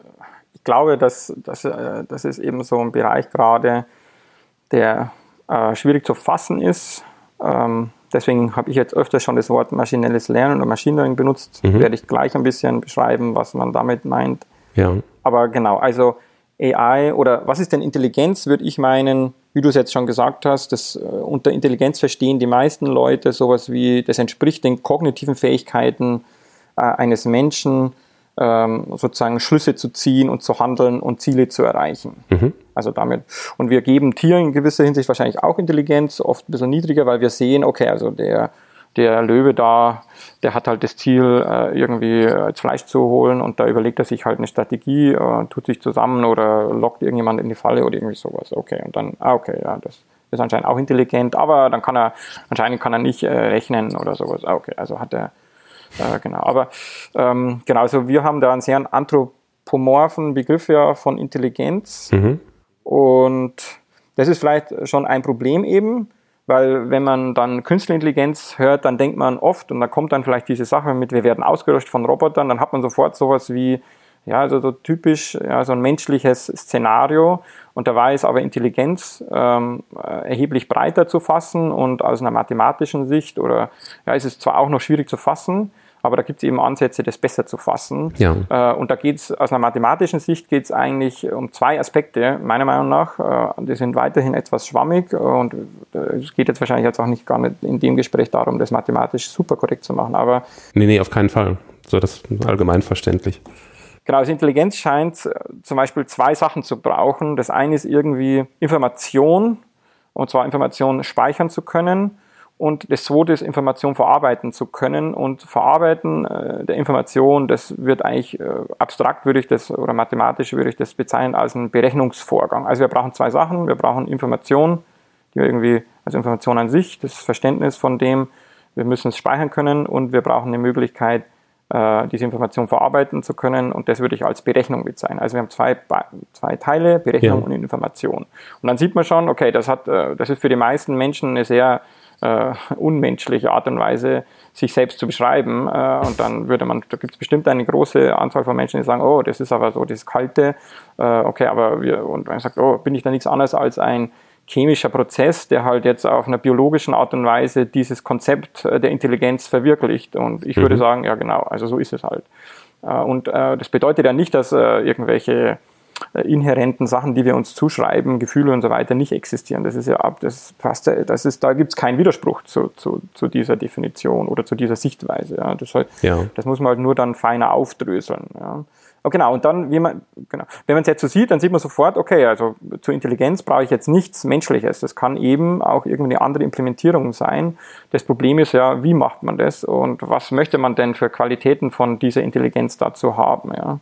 ich glaube, dass, dass äh, das ist eben so ein Bereich gerade, der äh, schwierig zu fassen ist. Ähm, deswegen habe ich jetzt öfters schon das Wort maschinelles Lernen oder Machine Learning benutzt. Mhm. Werde ich gleich ein bisschen beschreiben, was man damit meint. Ja. Aber genau, also AI oder was ist denn Intelligenz, würde ich meinen, wie du es jetzt schon gesagt hast, das, äh, unter Intelligenz verstehen die meisten Leute sowas wie, das entspricht den kognitiven Fähigkeiten äh, eines Menschen, ähm, sozusagen Schlüsse zu ziehen und zu handeln und Ziele zu erreichen. Mhm. Also damit. Und wir geben Tieren in gewisser Hinsicht wahrscheinlich auch Intelligenz, oft ein bisschen niedriger, weil wir sehen, okay, also der, der Löwe da, der hat halt das Ziel, äh, irgendwie als Fleisch zu holen und da überlegt er sich halt eine Strategie, äh, tut sich zusammen oder lockt irgendjemand in die Falle oder irgendwie sowas. Okay, und dann, ah, okay, ja, das ist anscheinend auch intelligent, aber dann kann er, anscheinend kann er nicht äh, rechnen oder sowas. Ah, okay, also hat er äh, genau, aber ähm, genau, also wir haben da einen sehr anthropomorphen Begriff ja von Intelligenz. Mhm. Und das ist vielleicht schon ein Problem eben, weil wenn man dann Künstliche Intelligenz hört, dann denkt man oft, und da kommt dann vielleicht diese Sache mit, wir werden ausgelöscht von Robotern, dann hat man sofort sowas wie, ja, also so typisch, ja, so ein menschliches Szenario. Und dabei ist aber Intelligenz ähm, erheblich breiter zu fassen und aus einer mathematischen Sicht oder ja, ist es zwar auch noch schwierig zu fassen, aber da gibt es eben Ansätze, das besser zu fassen. Ja. Äh, und da geht es aus einer mathematischen Sicht geht es eigentlich um zwei Aspekte, meiner Meinung nach. Äh, die sind weiterhin etwas schwammig und äh, es geht jetzt wahrscheinlich jetzt auch nicht gar nicht in dem Gespräch darum, das mathematisch super korrekt zu machen. Aber nee, nee, auf keinen Fall. So, das ist allgemein verständlich. Genau, also Intelligenz scheint äh, zum Beispiel zwei Sachen zu brauchen. Das eine ist irgendwie Information, und zwar Informationen speichern zu können Und das zweite ist, Information verarbeiten zu können. Und Verarbeiten äh, der Information, das wird eigentlich äh, abstrakt, würde ich das, oder mathematisch würde ich das bezeichnen als einen Berechnungsvorgang. Also wir brauchen zwei Sachen. Wir brauchen Information, die wir irgendwie, also Information an sich, das Verständnis von dem, wir müssen es speichern können und wir brauchen eine Möglichkeit, äh, diese Information verarbeiten zu können. Und das würde ich als Berechnung bezeichnen. Also wir haben zwei, zwei Teile, Berechnung ja. und Information. Und dann sieht man schon, okay, das hat, äh, das ist für die meisten Menschen eine sehr äh, unmenschliche Art und Weise, sich selbst zu beschreiben. Äh, und dann würde man, da gibt es bestimmt eine große Anzahl von Menschen, die sagen, oh, das ist aber so das Kalte. Äh, okay, aber wir, und man sagt, oh, bin ich da nichts anderes als ein chemischer Prozess, der halt jetzt auf einer biologischen Art und Weise dieses Konzept äh, der Intelligenz verwirklicht. Und ich mhm. würde sagen, ja genau, also so ist es halt. Äh, und äh, das bedeutet ja nicht, dass irgendwelche inhärenten Sachen, die wir uns zuschreiben, Gefühle und so weiter, nicht existieren. Das ist ja ab, das passt, das ist, da gibt es keinen Widerspruch zu, zu, zu, dieser Definition oder zu dieser Sichtweise. Ja. Das, halt, ja. das muss man halt nur dann feiner aufdröseln. Ja. Oh, genau, und dann, wie man, genau, wenn man es jetzt so sieht, dann sieht man sofort, okay, also zur Intelligenz brauche ich jetzt nichts Menschliches. Das kann eben auch irgendwie eine andere Implementierung sein. Das Problem ist ja, wie macht man das und was möchte man denn für Qualitäten von dieser Intelligenz dazu haben, ja.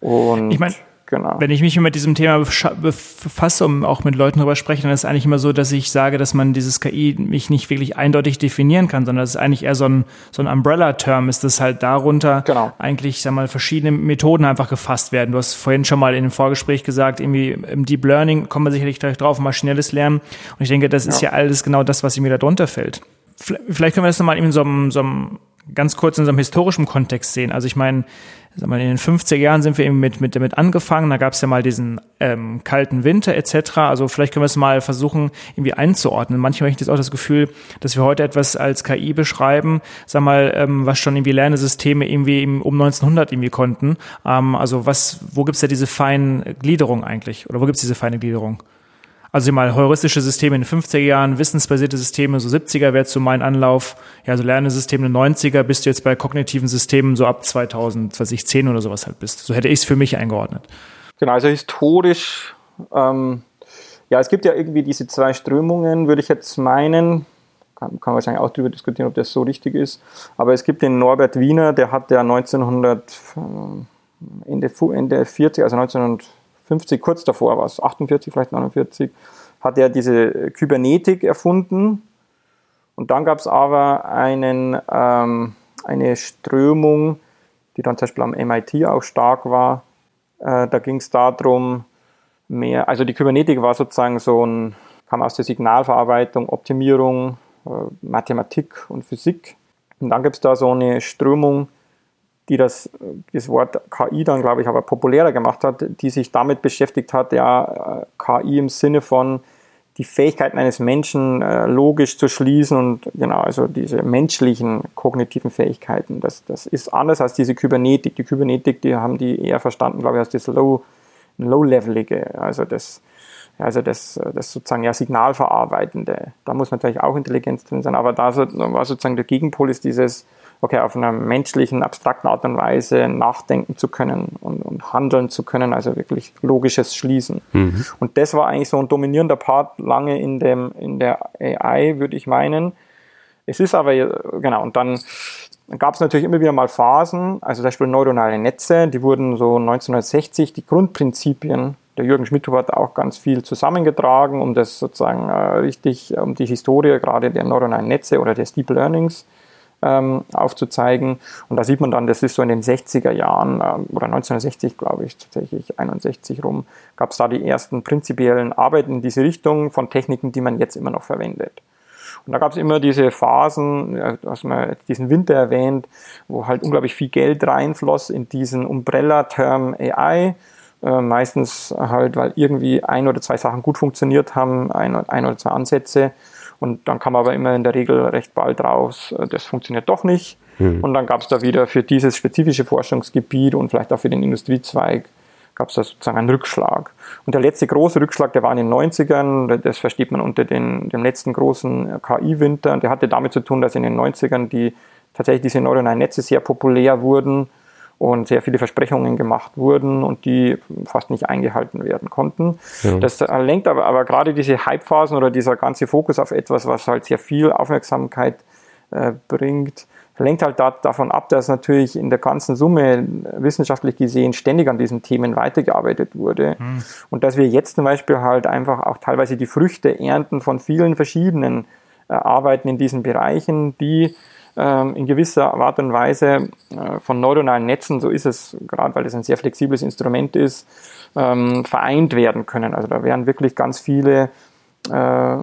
Und ich meine, Genau. Wenn ich mich mit diesem Thema befasse und auch mit Leuten darüber spreche, dann ist es eigentlich immer so, dass ich sage, dass man dieses KI mich nicht wirklich eindeutig definieren kann, sondern es ist eigentlich eher so ein, so ein Umbrella-Term, ist dass halt darunter genau. eigentlich, sag mal, verschiedene Methoden einfach gefasst werden. Du hast vorhin schon mal in dem Vorgespräch gesagt, irgendwie im Deep Learning kommen wir sicherlich gleich drauf, maschinelles Lernen. Und ich denke, das ja. ist ja alles genau das, was mir da drunter fällt. Vielleicht können wir das nochmal in so einem, so einem ganz kurz in so einem historischen Kontext sehen. Also ich meine, sag mal, in den 50er Jahren sind wir eben mit, mit damit angefangen. Da gab es ja mal diesen ähm, kalten Winter etc. Also vielleicht können wir es mal versuchen, irgendwie einzuordnen. Manchmal habe ich jetzt auch das Gefühl, dass wir heute etwas als KI beschreiben, sag mal, ähm, was schon irgendwie Lernesysteme irgendwie um 1900 irgendwie konnten. Ähm, also was, wo gibt's da diese feine Gliederung eigentlich? Oder wo gibt's diese feine Gliederung? Also mal heuristische Systeme in den 50er Jahren, wissensbasierte Systeme, so 70er wäre so mein Anlauf. Ja, so den 90er, bist du jetzt bei kognitiven Systemen so ab 2010 oder sowas halt bist. So hätte ich es für mich eingeordnet. Genau, also historisch, ähm, ja, es gibt ja irgendwie diese zwei Strömungen, würde ich jetzt meinen. Kann, kann wahrscheinlich auch darüber diskutieren, ob das so richtig ist. Aber es gibt den Norbert Wiener, der hat ja 1900, äh, Ende, Ende 40, also 1900 50, kurz davor war es, 48, vielleicht 49, hat er diese Kybernetik erfunden. Und dann gab es aber einen, ähm, eine Strömung, die dann zum Beispiel am MIT auch stark war. Äh, da ging es darum, mehr, also die Kybernetik war sozusagen so ein, kam aus der Signalverarbeitung, Optimierung, äh, Mathematik und Physik. Und dann gibt es da so eine Strömung, die das, das Wort KI dann, glaube ich, aber populärer gemacht hat, die sich damit beschäftigt hat, ja, KI im Sinne von die Fähigkeiten eines Menschen äh, logisch zu schließen und genau, also diese menschlichen kognitiven Fähigkeiten, das, das ist anders als diese Kybernetik. Die Kybernetik, die haben die eher verstanden, glaube ich, als das Low, Low-Levelige, also das, also das, das sozusagen ja Signalverarbeitende. Da muss natürlich auch Intelligenz drin sein, aber da war sozusagen der Gegenpol ist dieses okay, auf einer menschlichen, abstrakten Art und Weise nachdenken zu können und, und handeln zu können, also wirklich logisches Schließen. Mhm. Und das war eigentlich so ein dominierender Part lange in, dem, in der AI, würde ich meinen. Es ist aber, genau, und dann gab es natürlich immer wieder mal Phasen, also zum Beispiel neuronale Netze, die wurden so 1960, die Grundprinzipien, der Jürgen Schmidthoff hat auch ganz viel zusammengetragen, um das sozusagen äh, richtig, um die Historie gerade der neuronalen Netze oder des Deep Learnings ähm, aufzuzeigen. Und da sieht man dann, das ist so in den 60er Jahren ähm, oder 1960, glaube ich, tatsächlich 61 rum, gab es da die ersten prinzipiellen Arbeiten in diese Richtung von Techniken, die man jetzt immer noch verwendet. Und da gab es immer diese Phasen, hast mal diesen Winter erwähnt, wo halt unglaublich viel Geld reinfloss in diesen Umbrella-Term AI. Äh, meistens halt, weil irgendwie ein oder zwei Sachen gut funktioniert haben, ein oder zwei Ansätze. Und dann kam aber immer in der Regel recht bald raus, äh, das funktioniert doch nicht. Mhm. Und dann gab es da wieder für dieses spezifische Forschungsgebiet und vielleicht auch für den Industriezweig gab es da sozusagen einen Rückschlag. Und der letzte große Rückschlag, der war in den 90ern, das versteht man unter den, dem letzten großen KI-Winter, der hatte damit zu tun, dass in den 90ern die, tatsächlich diese neuronalen Netze sehr populär wurden und sehr viele Versprechungen gemacht wurden und die fast nicht eingehalten werden konnten. Ja. Das lenkt aber, aber gerade diese Hypephasen oder dieser ganze Fokus auf etwas, was halt sehr viel Aufmerksamkeit äh, bringt, lenkt halt da, davon ab, dass natürlich in der ganzen Summe wissenschaftlich gesehen ständig an diesen Themen weitergearbeitet wurde. Mhm. Und dass wir jetzt zum Beispiel halt einfach auch teilweise die Früchte ernten von vielen verschiedenen äh, Arbeiten in diesen Bereichen, die in gewisser Art und Weise äh, von neuronalen Netzen, so ist es, gerade weil es ein sehr flexibles Instrument ist, ähm, vereint werden können. Also da werden wirklich ganz viele äh,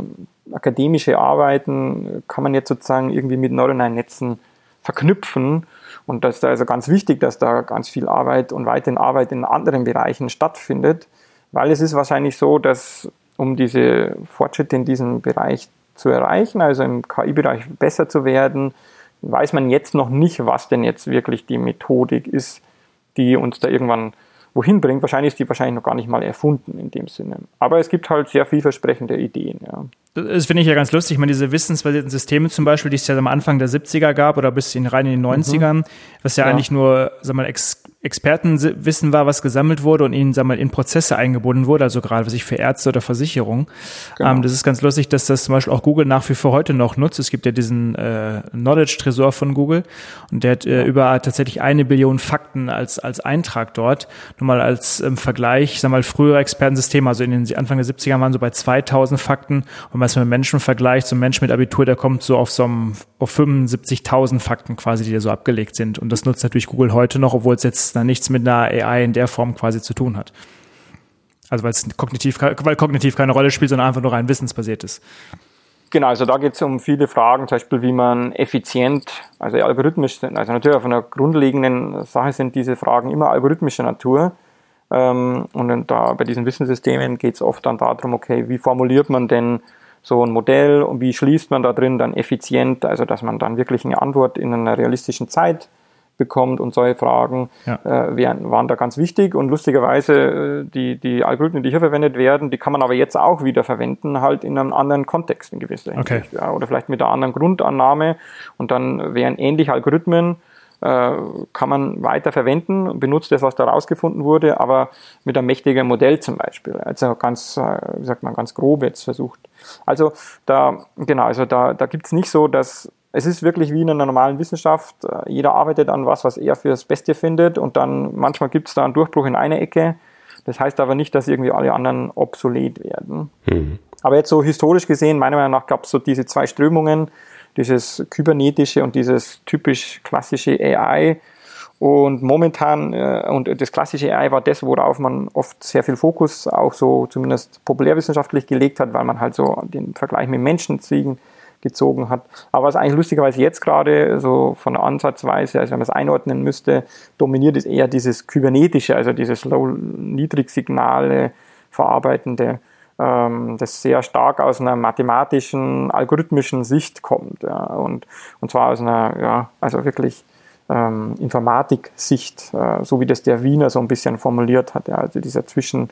akademische Arbeiten, kann man jetzt sozusagen irgendwie mit neuronalen Netzen verknüpfen. Und das ist also ganz wichtig, dass da ganz viel Arbeit und weiterhin Arbeit in anderen Bereichen stattfindet, weil es ist wahrscheinlich so, dass um diese Fortschritte in diesem Bereich zu erreichen, also im KI-Bereich besser zu werden, weiß man jetzt noch nicht, was denn jetzt wirklich die Methodik ist, die uns da irgendwann wohin bringt. Wahrscheinlich ist die wahrscheinlich noch gar nicht mal erfunden in dem Sinne. Aber es gibt halt sehr vielversprechende Ideen. Ja. Das finde ich ja ganz lustig. Ich meine, diese wissensbasierten Systeme zum Beispiel, die es ja am Anfang der 70er gab oder bis in rein in den 90ern, mhm. was ja, ja, eigentlich nur, sag mal, Ex Expertenwissen war, was gesammelt wurde und ihnen, sag mal, in Prozesse eingebunden wurde, also gerade was ich für Ärzte oder Versicherungen. Genau. Ähm, das ist ganz lustig, dass das zum Beispiel auch Google nach wie vor heute noch nutzt. Es gibt ja diesen äh, Knowledge-Tresor von Google und der hat äh, über tatsächlich eine Billion Fakten als, als Eintrag dort. Nur mal als ähm, Vergleich, sag mal, frühere Expertensysteme, also in den Anfang der 70er waren so bei 2000 Fakten und man es mit Menschen vergleicht, so ein Mensch mit Abitur, der kommt so auf so einem, auf 75.000 Fakten quasi, die da so abgelegt sind. Und das nutzt natürlich Google heute noch, obwohl es jetzt da nichts mit einer AI in der Form quasi zu tun hat. Also weil es kognitiv, weil kognitiv keine Rolle spielt, sondern einfach nur rein wissensbasiert ist. Genau, also da geht es um viele Fragen, zum Beispiel, wie man effizient, also algorithmisch. Also natürlich auf einer grundlegenden Sache sind diese Fragen immer algorithmischer Natur. Ähm, und da bei diesen Wissenssystemen geht es oft dann darum, okay, wie formuliert man denn so ein Modell und wie schließt man da drin dann effizient, also dass man dann wirklich eine Antwort in einer realistischen Zeit bekommt und solche Fragen ja. äh, wären, waren da ganz wichtig und lustigerweise äh, die, die Algorithmen, die hier verwendet werden, die kann man aber jetzt auch wieder verwenden, halt in einem anderen Kontext in gewisser Hinsicht okay. ja, oder vielleicht mit einer anderen Grundannahme und dann wären ähnliche Algorithmen äh, kann man weiter verwenden, benutzt das, was da rausgefunden wurde, aber mit einem mächtigen Modell zum Beispiel. Also ganz, äh, wie sagt man, ganz grob jetzt versucht. Also da, genau, also da, da gibt es nicht so, dass es ist wirklich wie in einer normalen Wissenschaft. Äh, jeder arbeitet an was, was er für das Beste findet und dann manchmal gibt es da einen Durchbruch in eine Ecke. Das heißt aber nicht, dass irgendwie alle anderen obsolet werden. Mhm. Aber jetzt so historisch gesehen, meiner Meinung nach gab es so diese zwei Strömungen, dieses kybernetische und dieses typisch klassische AI. Und momentan, äh, und das klassische AI war das, worauf man oft sehr viel Fokus auch so zumindest populärwissenschaftlich gelegt hat, weil man halt so den Vergleich mit Menschen ziehen gezogen hat. Aber was eigentlich lustigerweise jetzt gerade so von der Ansatzweise, also wenn man es einordnen müsste, dominiert ist eher dieses kybernetische, also dieses Low-Niedrigsignale verarbeitende ähm, das sehr stark aus einer mathematischen, algorithmischen Sicht kommt. Ja, und, und zwar aus einer, ja, also wirklich ähm, Informatik-Sicht, äh, so wie das der Wiener so ein bisschen formuliert hat. Ja, also dieser Zwischen,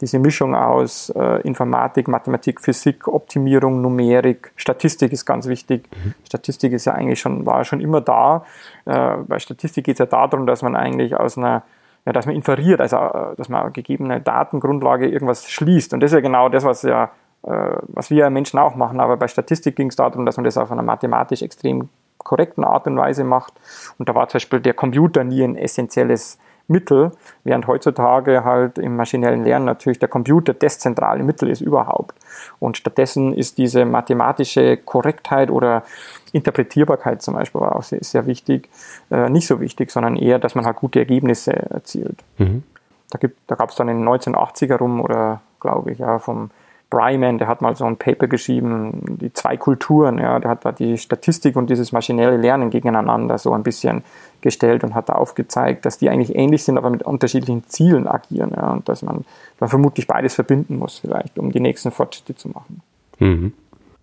diese Mischung aus äh, Informatik, Mathematik, Physik, Optimierung, Numerik, Statistik ist ganz wichtig. Mhm. Statistik ist ja eigentlich schon, war schon immer da. Äh, bei Statistik geht es ja darum, dass man eigentlich aus einer ja, dass man inferiert, also äh, dass man gegebene Datengrundlage irgendwas schließt. Und das ist ja genau das, was ja, äh, was wir Menschen auch machen. Aber bei Statistik ging es darum, dass man das auf einer mathematisch extrem korrekten Art und Weise macht. Und da war zum Beispiel der Computer nie ein essentielles Mittel, während heutzutage halt im maschinellen Lernen natürlich der Computer das zentrale Mittel ist überhaupt. Und stattdessen ist diese mathematische Korrektheit oder Interpretierbarkeit zum Beispiel war auch sehr, sehr wichtig, äh, nicht so wichtig, sondern eher, dass man halt gute Ergebnisse erzielt. Mhm. Da, da gab es dann in den 1980er rum oder glaube ich ja vom Bryman, der hat mal so ein Paper geschrieben, die zwei Kulturen, ja, der hat da die Statistik und dieses maschinelle Lernen gegeneinander so ein bisschen gestellt und hat da aufgezeigt, dass die eigentlich ähnlich sind, aber mit unterschiedlichen Zielen agieren, ja, und dass man, man vermutlich beides verbinden muss vielleicht, um die nächsten Fortschritte zu machen. Mhm.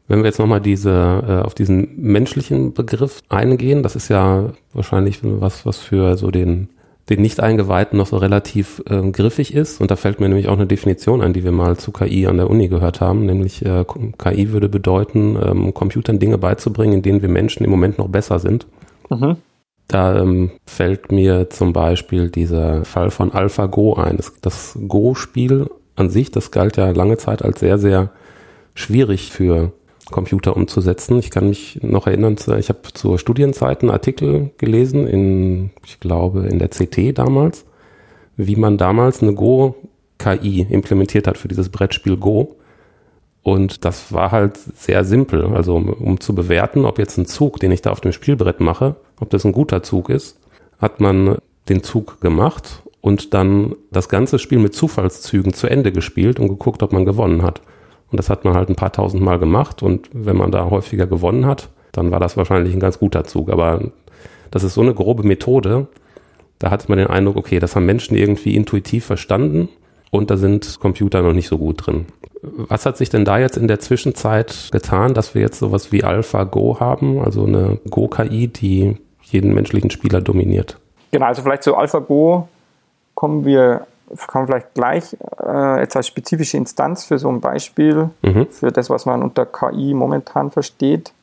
Wenn wir jetzt nochmal diese, äh, auf diesen menschlichen Begriff eingehen, das ist ja wahrscheinlich was, was für so den den Nicht-Eingeweihten noch so relativ äh, griffig ist. Und da fällt mir nämlich auch eine Definition ein, die wir mal zu KI an der Uni gehört haben, nämlich äh, KI würde bedeuten, ähm, Computern Dinge beizubringen, in denen wir Menschen im Moment noch besser sind. Mhm. Da ähm, fällt mir zum Beispiel dieser Fall von AlphaGo ein. Das, das Go-Spiel an sich, das galt ja lange Zeit als sehr, sehr schwierig für Computer umzusetzen. Ich kann mich noch erinnern, ich habe zur Studienzeit einen Artikel gelesen in, ich glaube, in der CT damals, wie man damals eine Go-KI implementiert hat für dieses Brettspiel Go. Und das war halt sehr simpel. Also um, um, zu bewerten, ob jetzt ein Zug, den ich da auf dem Spielbrett mache, ob das ein guter Zug ist, hat man den Zug gemacht und dann das ganze Spiel mit Zufallszügen zu Ende gespielt und geguckt, ob man gewonnen hat. Und das hat man halt ein paar tausend Mal gemacht und wenn man da häufiger gewonnen hat, dann war das wahrscheinlich ein ganz guter Zug. Aber das ist so eine grobe Methode, da hatte man den Eindruck, okay, das haben Menschen irgendwie intuitiv verstanden und da sind Computer noch nicht so gut drin. Was hat sich denn da jetzt in der Zwischenzeit getan, dass wir jetzt sowas wie AlphaGo haben, also eine Go-KI, die jeden menschlichen Spieler dominiert? Genau, also vielleicht zu AlphaGo kommen wir kommen vielleicht gleich äh, jetzt als spezifische Instanz für so ein Beispiel, mhm. für das, was man unter KI momentan versteht.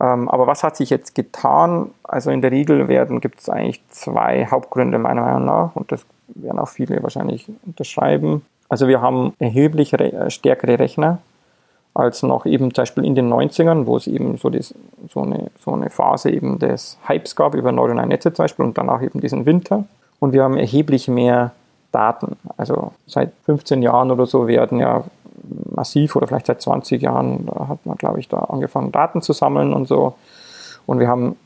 Ähm, aber was hat sich jetzt getan? Also in der Regel werden gibt es eigentlich zwei Hauptgründe meiner Meinung nach und das werden auch viele wahrscheinlich unterschreiben. Also wir haben erheblich re äh, stärkere Rechner als noch eben zum Beispiel in den 90ern, wo es eben so, das, so, eine, so eine Phase eben des Hypes gab über neuronale Netze zum Beispiel und danach eben diesen Winter. Und wir haben erheblich mehr Daten. Also seit 15 Jahren oder so werden ja massiv oder vielleicht seit 20 Jahren da hat man, glaube ich, da angefangen, Daten zu sammeln und so. Und wir haben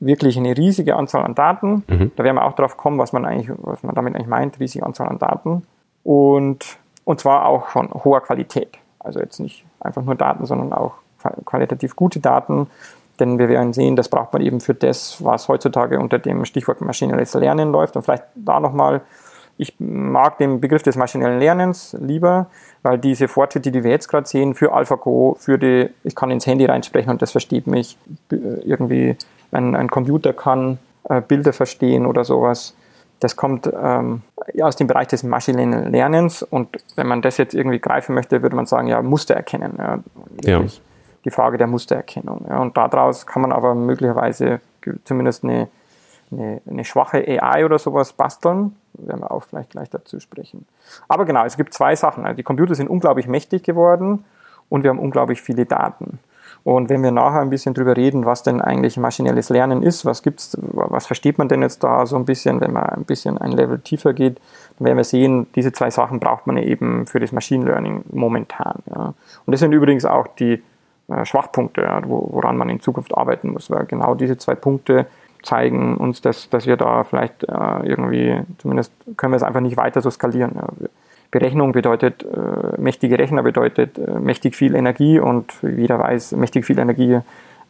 wirklich eine riesige Anzahl an Daten. Mhm. Da werden wir auch drauf kommen, was man eigentlich, was man damit eigentlich meint, riesige Anzahl an Daten. Und, und zwar auch von hoher Qualität. Also jetzt nicht einfach nur Daten, sondern auch qualitativ gute Daten. Denn wir werden sehen, das braucht man eben für das, was heutzutage unter dem Stichwort maschinelles Lernen läuft. Und vielleicht da nochmal ich mag den Begriff des maschinellen Lernens lieber, weil diese Fortschritte, die wir jetzt gerade sehen, für AlphaGo, für die, ich kann ins Handy reinsprechen und das versteht mich, irgendwie ein, ein Computer kann äh, Bilder verstehen oder sowas. Das kommt ähm, aus dem Bereich des maschinellen Lernens und wenn man das jetzt irgendwie greifen möchte, würde man sagen, ja, Muster erkennen. Ja, ja. Die Frage der Mustererkennung. Ja, und daraus kann man aber möglicherweise zumindest eine eine, eine schwache AI oder sowas basteln. Werden wir auch vielleicht gleich dazu sprechen. Aber genau, es gibt zwei Sachen. Also die Computer sind unglaublich mächtig geworden und wir haben unglaublich viele Daten. Und wenn wir nachher ein bisschen drüber reden, was denn eigentlich maschinelles Lernen ist, was gibt's, was versteht man denn jetzt da so ein bisschen, wenn man ein bisschen ein Level tiefer geht, dann werden wir sehen, diese zwei Sachen braucht man eben für das Machine Learning momentan. Ja. Und das sind übrigens auch die äh, Schwachpunkte, ja, woran man in Zukunft arbeiten muss, weil genau diese zwei Punkte zeigen uns, dass, dass wir da vielleicht äh, irgendwie, zumindest können wir es einfach nicht weiter so skalieren. Ja. Berechnung bedeutet, äh, mächtige Rechner bedeutet äh, mächtig viel Energie und wie jeder weiß, mächtig viel Energie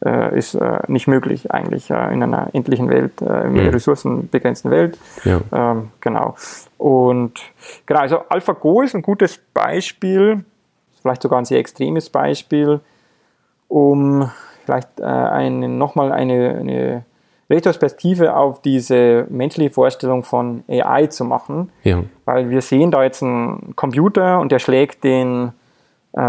äh, ist äh, nicht möglich eigentlich äh, in einer endlichen Welt, in einer mhm. ressourcenbegrenzten Welt. Ja. Ähm, genau. Und genau, also AlphaGo ist ein gutes Beispiel, vielleicht sogar ein sehr extremes Beispiel, um vielleicht äh, nochmal eine, eine Retrospektive auf diese menschliche Vorstellung von AI zu machen. Ja. Weil wir sehen da jetzt einen Computer und der schlägt den äh,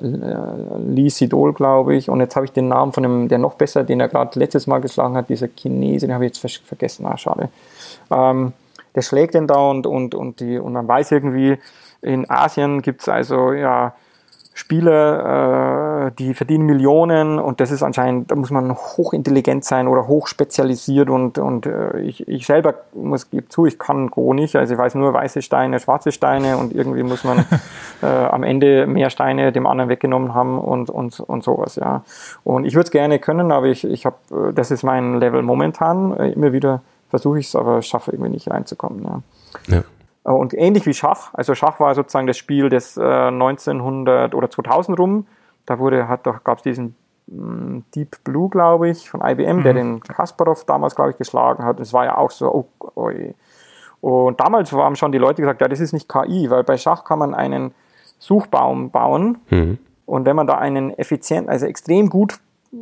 Lee Sidol, glaube ich. Und jetzt habe ich den Namen von dem, der noch besser, den er gerade letztes Mal geschlagen hat, dieser Chinese, den habe ich jetzt vergessen, ah, schade. Ähm, der schlägt den da und, und, und, die, und man weiß irgendwie, in Asien gibt es also ja Spieler, äh, die verdienen Millionen und das ist anscheinend, da muss man hochintelligent sein oder hochspezialisiert und, und äh, ich, ich selber muss gebe zu, ich kann Go nicht, also ich weiß nur weiße Steine, schwarze Steine und irgendwie muss man äh, am Ende mehr Steine dem anderen weggenommen haben und, und, und sowas, ja. Und ich würde es gerne können, aber ich, ich habe, äh, das ist mein Level momentan, äh, immer wieder versuche ich es, aber schaffe irgendwie nicht reinzukommen. Ja. ja. Äh, und ähnlich wie Schach, also Schach war sozusagen das Spiel des äh, 1900 oder 2000 rum. Da wurde, hat doch, gab es diesen mh, mm, Deep Blue, glaube ich, von IBM, mhm. der den Kasparov damals, glaube ich, geschlagen hat. Und es war ja auch so, oh, oh Und damals haben schon die Leute gesagt, ja, das ist nicht KI, weil bei Schach kann man einen Suchbaum bauen. Mhm. Und wenn man da einen effizient, also extrem gut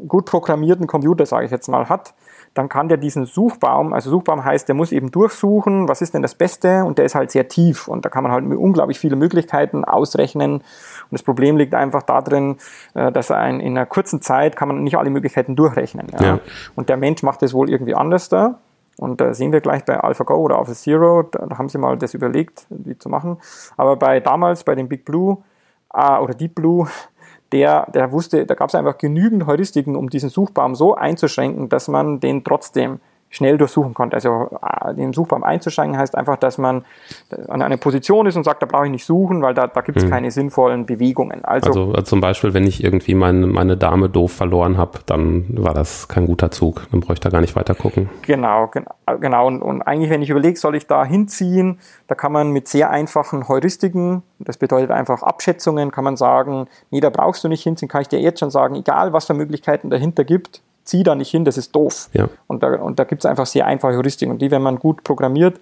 gut programmierten Computer, sage ich jetzt mal, hat, dann kann der diesen Suchbaum, also Suchbaum heißt, der muss eben durchsuchen, was ist denn das Beste und der ist halt sehr tief und da kann man halt unglaublich viele Möglichkeiten ausrechnen und das Problem liegt einfach darin, äh, dass ein, in einer kurzen Zeit kann man nicht alle Möglichkeiten durchrechnen. Ja. ja. Und der Mensch macht das wohl irgendwie anders da. Und da sehen wir gleich bei AlphaGo oder AlphaZero, da, da haben sie mal das überlegt, wie zu machen. Aber bei damals, bei dem Big Blue äh, oder Deep Blue, der, der wusste, da gab es einfach genügend Heuristiken, um diesen Suchbaum so einzuschränken, dass man den trotzdem schnell durchsuchen konnte. Also äh, den Suchbaum einzuschränken heißt einfach, dass man an einer Position ist und sagt, da brauche ich nicht suchen, weil da, da gibt es hm. keine sinnvollen Bewegungen. Also, also äh, zum Beispiel, wenn ich irgendwie meine, meine Dame doof verloren habe, dann war das kein guter Zug. Dann bräuchte ich da gar nicht weiter gucken. Genau, genau. Und, und eigentlich, wenn ich überlege, soll ich da hinziehen, da kann man mit sehr einfachen Heuristiken, das bedeutet einfach Abschätzungen, kann man sagen, nee, da brauchst du nicht hinziehen, kann ich dir jetzt schon sagen, egal was für Möglichkeiten dahinter gibt, zieh da nicht hin, das ist doof. Ja. Und da, und da gibt es einfach sehr einfache Heuristiken. Und die, wenn man gut programmiert,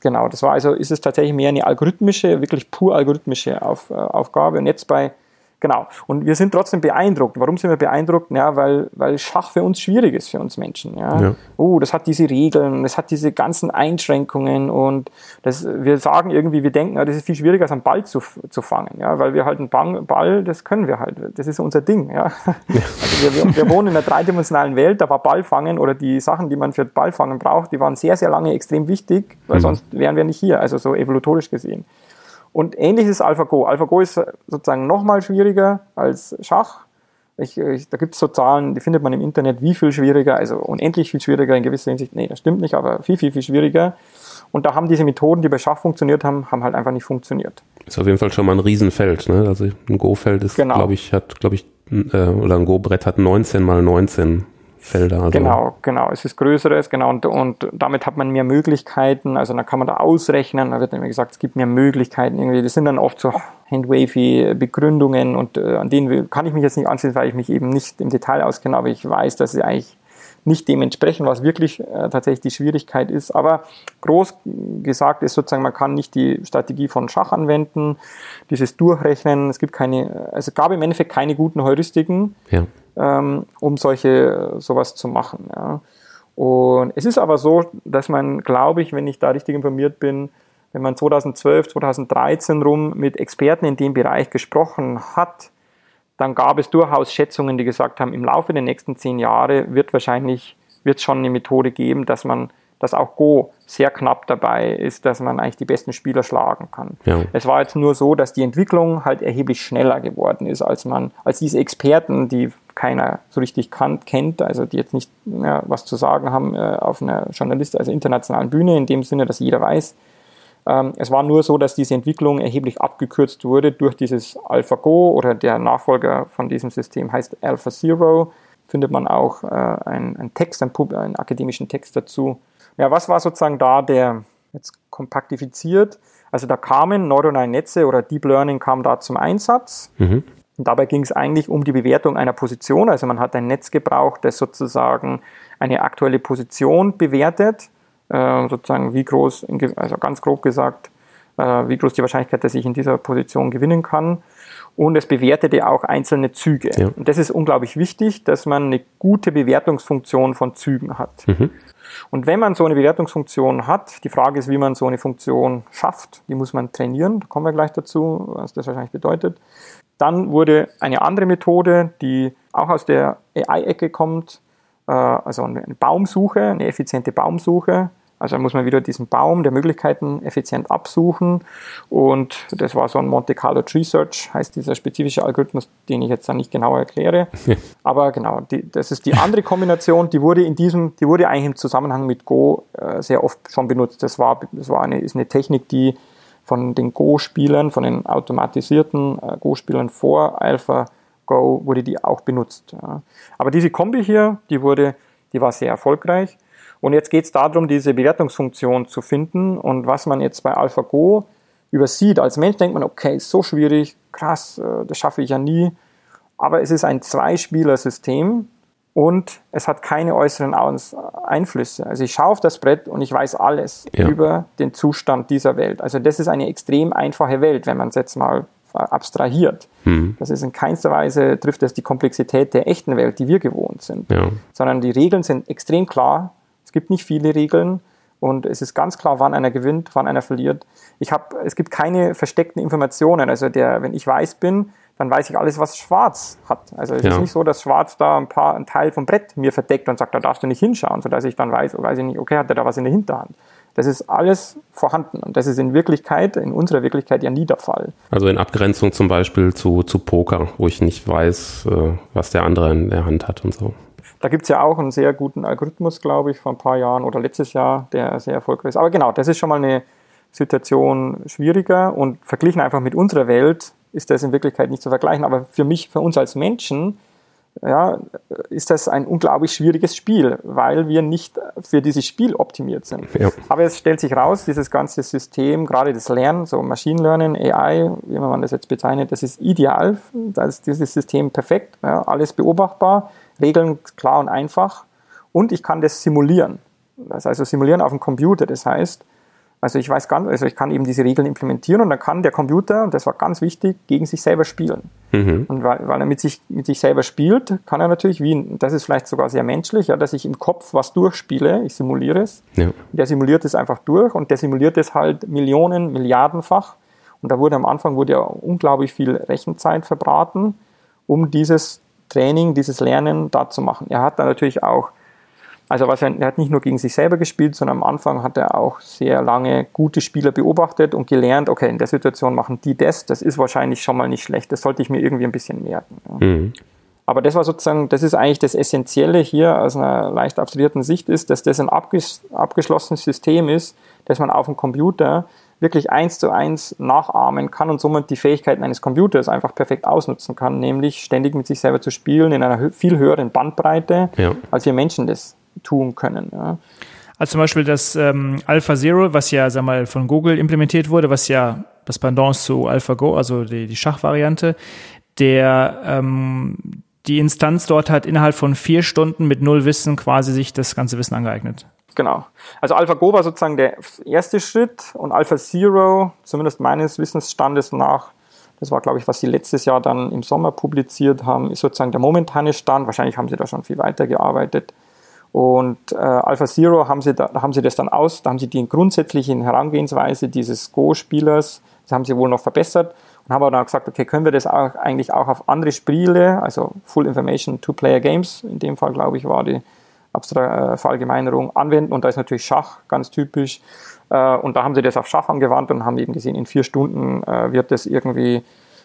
genau, das war also, ist es tatsächlich mehr eine algorithmische, wirklich pur algorithmische Auf, äh, Aufgabe. Und jetzt bei Genau. Und wir sind trotzdem beeindruckt. Warum sind wir beeindruckt? Ja, weil, weil Schach für uns schwierig ist, für uns Menschen. Ja. ja. Oh, das hat diese Regeln, das hat diese ganzen Einschränkungen und das, wir sagen irgendwie, wir denken, das ist viel schwieriger, als einen Ball zu, zu fangen. Ja, weil wir halt einen Ball, das können wir halt. Das ist unser Ding. Ja. Also wir, wir, wohnen in einer dreidimensionalen Welt, da war Ballfangen oder die Sachen, die man für Ballfangen braucht, die waren sehr, sehr lange extrem wichtig, weil mhm. sonst wären wir nicht hier, also so evolutorisch gesehen. Und ähnlich ist AlphaGo. AlphaGo ist sozusagen nochmal schwieriger als Schach. Ich, ich, da gibt es so Zahlen, die findet man im Internet, wie viel schwieriger, also unendlich viel schwieriger in gewisser Hinsicht. Nee, das stimmt nicht, aber viel, viel, viel schwieriger. Und da haben diese Methoden, die bei Schach funktioniert haben, haben halt einfach nicht funktioniert. Ist auf jeden Fall schon mal ein Riesenfeld. Ne? Also ein Go-Feld ist, genau. glaube ich, hat, glaube ich, äh, oder ein Go-Brett hat 19 mal 19 Felder. Also. Genau, genau. Es ist größeres, genau. Und, und damit hat man mehr Möglichkeiten. Also dann kann man da ausrechnen. Da wird immer gesagt, es gibt mehr Möglichkeiten. Irgendwie. Das sind dann oft so handwavy Begründungen und äh, an denen kann ich mich jetzt nicht anschließen, weil ich mich eben nicht im Detail auskenne, aber ich weiß, dass sie eigentlich nicht dementsprechend, was wirklich äh, tatsächlich die Schwierigkeit ist. Aber groß gesagt ist sozusagen, man kann nicht die Strategie von Schach anwenden, dieses Durchrechnen. Es gibt keine, also gab im Endeffekt keine guten Heuristiken. Ja ähm, um solche sowas zu machen. Ja. Und es ist aber so, dass man, glaube ich, wenn ich da richtig informiert bin, wenn man 2012, 2013 rum mit Experten in dem Bereich gesprochen hat, dann gab es durchaus Schätzungen, die gesagt haben, im Laufe der nächsten zehn Jahre wird wahrscheinlich wird schon eine Methode geben, dass man dass auch Go sehr knapp dabei ist, dass man eigentlich die besten Spieler schlagen kann. Ja. Es war jetzt nur so, dass die Entwicklung halt erheblich schneller geworden ist, als man, als diese Experten, die keiner so richtig kan kennt, also die jetzt nicht ja, was zu sagen haben äh, auf einer Journalist, also internationalen Bühne, in dem Sinne, dass jeder weiß. Ähm, es war nur so, dass diese Entwicklung erheblich abgekürzt wurde durch dieses AlphaGo oder der Nachfolger von diesem System heißt AlphaZero. Findet man auch äh, einen Text, einen, einen akademischen Text dazu ja, was war sozusagen da der, jetzt kompaktifiziert, also da kamen neuronale Netze oder Deep Learning kam da zum Einsatz. Mhm. Und dabei ging es eigentlich um die Bewertung einer Position. Also man hat ein Netz gebraucht, das sozusagen eine aktuelle Position bewertet, äh, sozusagen wie groß, also ganz grob gesagt, äh, wie groß die Wahrscheinlichkeit, dass ich in dieser Position gewinnen kann. Und es bewertete auch einzelne Züge. Ja. Und das ist unglaublich wichtig, dass man eine gute Bewertungsfunktion von Zügen hat. Mhm. Und wenn man so eine Bewertungsfunktion hat, die Frage ist, wie man so eine Funktion schafft, die muss man trainieren, da kommen wir gleich dazu, was das wahrscheinlich bedeutet. Dann wurde eine andere Methode, die auch aus der AI-Ecke kommt, äh, also eine Baumsuche, eine effiziente Baumsuche, also muss man wieder diesen Baum der Möglichkeiten effizient absuchen. Und das war so ein Monte Carlo Tree Search, heißt dieser spezifische Algorithmus, den ich jetzt dann nicht genauer erkläre. Aber genau, die, das ist die andere Kombination, die wurde in diesem, die wurde eigentlich im Zusammenhang mit Go äh, sehr oft schon benutzt. Das war, das war eine, ist eine Technik, die von den Go-Spielern, von den automatisierten äh, Go-Spielern vor Alpha Go wurde die auch benutzt. Ja. Aber diese Kombi hier, die wurde, die war sehr erfolgreich. Und jetzt geht es darum, diese Bewertungsfunktion zu finden. Und was man jetzt bei AlphaGo übersieht, als Mensch denkt man, okay, ist so schwierig, krass, äh, das schaffe ich ja nie. Aber es ist ein Zweispieler-System und es hat keine äußeren Einflüsse. Also ich schaue auf das Brett und ich weiß alles ja. über den Zustand dieser Welt. Also das ist eine extrem einfache Welt, wenn man es jetzt mal abstrahiert. Mhm. Das ist in keinster Weise trifft das die Komplexität der echten Welt, die wir gewohnt sind, ja. sondern die Regeln sind extrem klar. Es gibt nicht viele Regeln und es ist ganz klar, wann einer gewinnt, wann einer verliert. Ich habe, es gibt keine versteckten Informationen. Also der, wenn ich weiß bin, dann weiß ich alles, was Schwarz hat. Also es ja. ist nicht so, dass Schwarz da ein paar, ein Teil vom Brett mir verdeckt und sagt, da darfst du nicht hinschauen, sodass ich dann weiß, weiß ich nicht, okay, hat er da was in der Hinterhand. Das ist alles vorhanden und das ist in Wirklichkeit, in unserer Wirklichkeit ja nie der Fall. Also in Abgrenzung zum Beispiel zu, zu Poker, wo ich nicht weiß, äh, was der andere in der Hand hat und so. Da gibt es ja auch einen sehr guten Algorithmus, glaube ich, vor ein paar Jahren oder letztes Jahr, der sehr erfolgreich ist. Aber genau, das ist schon mal eine Situation schwieriger und verglichen einfach mit unserer Welt ist das in Wirklichkeit nicht zu vergleichen. Aber für mich, für uns als Menschen, ja, ist das ein unglaublich schwieriges Spiel, weil wir nicht für dieses Spiel optimiert sind. Ja. Aber es stellt sich raus, dieses ganze System, gerade das Lernen, so Machine Learning, AI, wie man das jetzt bezeichnet, das ist ideal, da ist dieses System perfekt, ja, alles beobachtbar, Regeln klar und einfach und ich kann das simulieren. Das heißt, also simulieren auf dem Computer, das heißt, also ich weiß ganz, also ich kann eben diese Regeln implementieren und dann kann der Computer, und das war ganz wichtig, gegen sich selber spielen. Mhm. Und weil, weil er mit sich, mit sich selber spielt, kann er natürlich, wie, das ist vielleicht sogar sehr menschlich, ja, dass ich im Kopf was durchspiele, ich simuliere es. Ja. Der simuliert es einfach durch und der simuliert es halt Millionen, Milliardenfach. Und da wurde am Anfang wurde ja unglaublich viel Rechenzeit verbraten, um dieses Training, dieses Lernen da zu machen. Er hat da natürlich auch also was er, er, hat nicht nur gegen sich selber gespielt, sondern am Anfang hat er auch sehr lange gute Spieler beobachtet und gelernt, okay, in der Situation machen die das, das ist wahrscheinlich schon mal nicht schlecht, das sollte ich mir irgendwie ein bisschen merken. Ja. Mhm. Aber das war sozusagen, das ist eigentlich das Essentielle hier aus einer leicht abstrahierten Sicht ist, dass das ein abges abgeschlossenes System ist, dass man auf dem Computer wirklich eins zu eins nachahmen kann und somit die Fähigkeiten eines Computers einfach perfekt ausnutzen kann, nämlich ständig mit sich selber zu spielen in einer viel höheren Bandbreite, ja. als wir Menschen das tun können. Ja. Also zum Beispiel das ähm, AlphaZero, was ja sag mal, von Google implementiert wurde, was ja das Pendant zu AlphaGo, also die, die Schachvariante, der ähm, die Instanz dort hat innerhalb von vier Stunden mit null Wissen quasi sich das ganze Wissen angeeignet. Genau. Also AlphaGo war sozusagen der erste Schritt und AlphaZero, zumindest meines Wissensstandes nach, das war, glaube ich, was sie letztes Jahr dann im Sommer publiziert haben, ist sozusagen der momentane Stand. Wahrscheinlich haben sie da schon viel weiter gearbeitet. Und äh, Alpha Zero haben sie, da, haben sie das dann aus, da haben sie die grundsätzliche Herangehensweise dieses Go-Spielers, das haben sie wohl noch verbessert und haben aber dann gesagt, okay, können wir das auch, eigentlich auch auf andere Spiele, also Full Information Two-Player Games, in dem Fall glaube ich war die äh, Verallgemeinerung, anwenden und da ist natürlich Schach ganz typisch äh, und da haben sie das auf Schach angewandt und haben eben gesehen, in vier Stunden äh, wird das irgendwie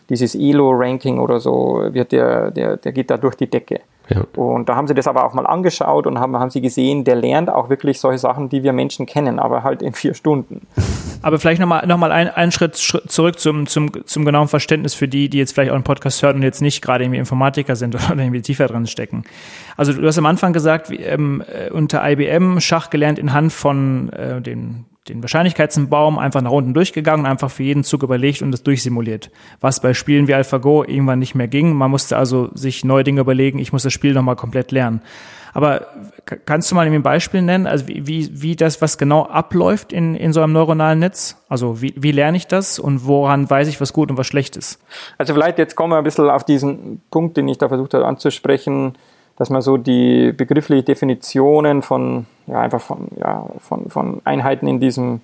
dieses Elo-Ranking oder so, wird der, der, der geht da durch die Decke. Ja. Und da haben sie das aber auch mal angeschaut und haben, haben sie gesehen, der lernt auch wirklich solche Sachen, die wir Menschen kennen, aber halt in vier Stunden. Aber vielleicht nochmal noch mal ein, einen Schritt zurück zum, zum, zum genauen Verständnis für die, die jetzt vielleicht auch einen Podcast hören und jetzt nicht gerade irgendwie Informatiker sind oder irgendwie tiefer drin stecken. Also du hast am Anfang gesagt, wie, ähm, äh, unter IBM Schach gelernt in Hand von äh, den den Wahrscheinlichkeitsbaum einfach nach unten durchgegangen, einfach für jeden Zug überlegt und es durchsimuliert. Was bei Spielen wie AlphaGo irgendwann nicht mehr ging. Man musste also sich neue Dinge überlegen, ich muss das Spiel nochmal komplett lernen. Aber kannst du mal ein Beispiel nennen, also wie, wie, wie das, was genau abläuft in, in so einem neuronalen Netz? Also wie, wie lerne ich das und woran weiß ich, was gut und was schlecht ist? Also vielleicht jetzt kommen wir ein bisschen auf diesen Punkt, den ich da versucht habe anzusprechen, dass man so die begriffliche Definitionen von, ja, einfach von, ja, von, von Einheiten in diesem,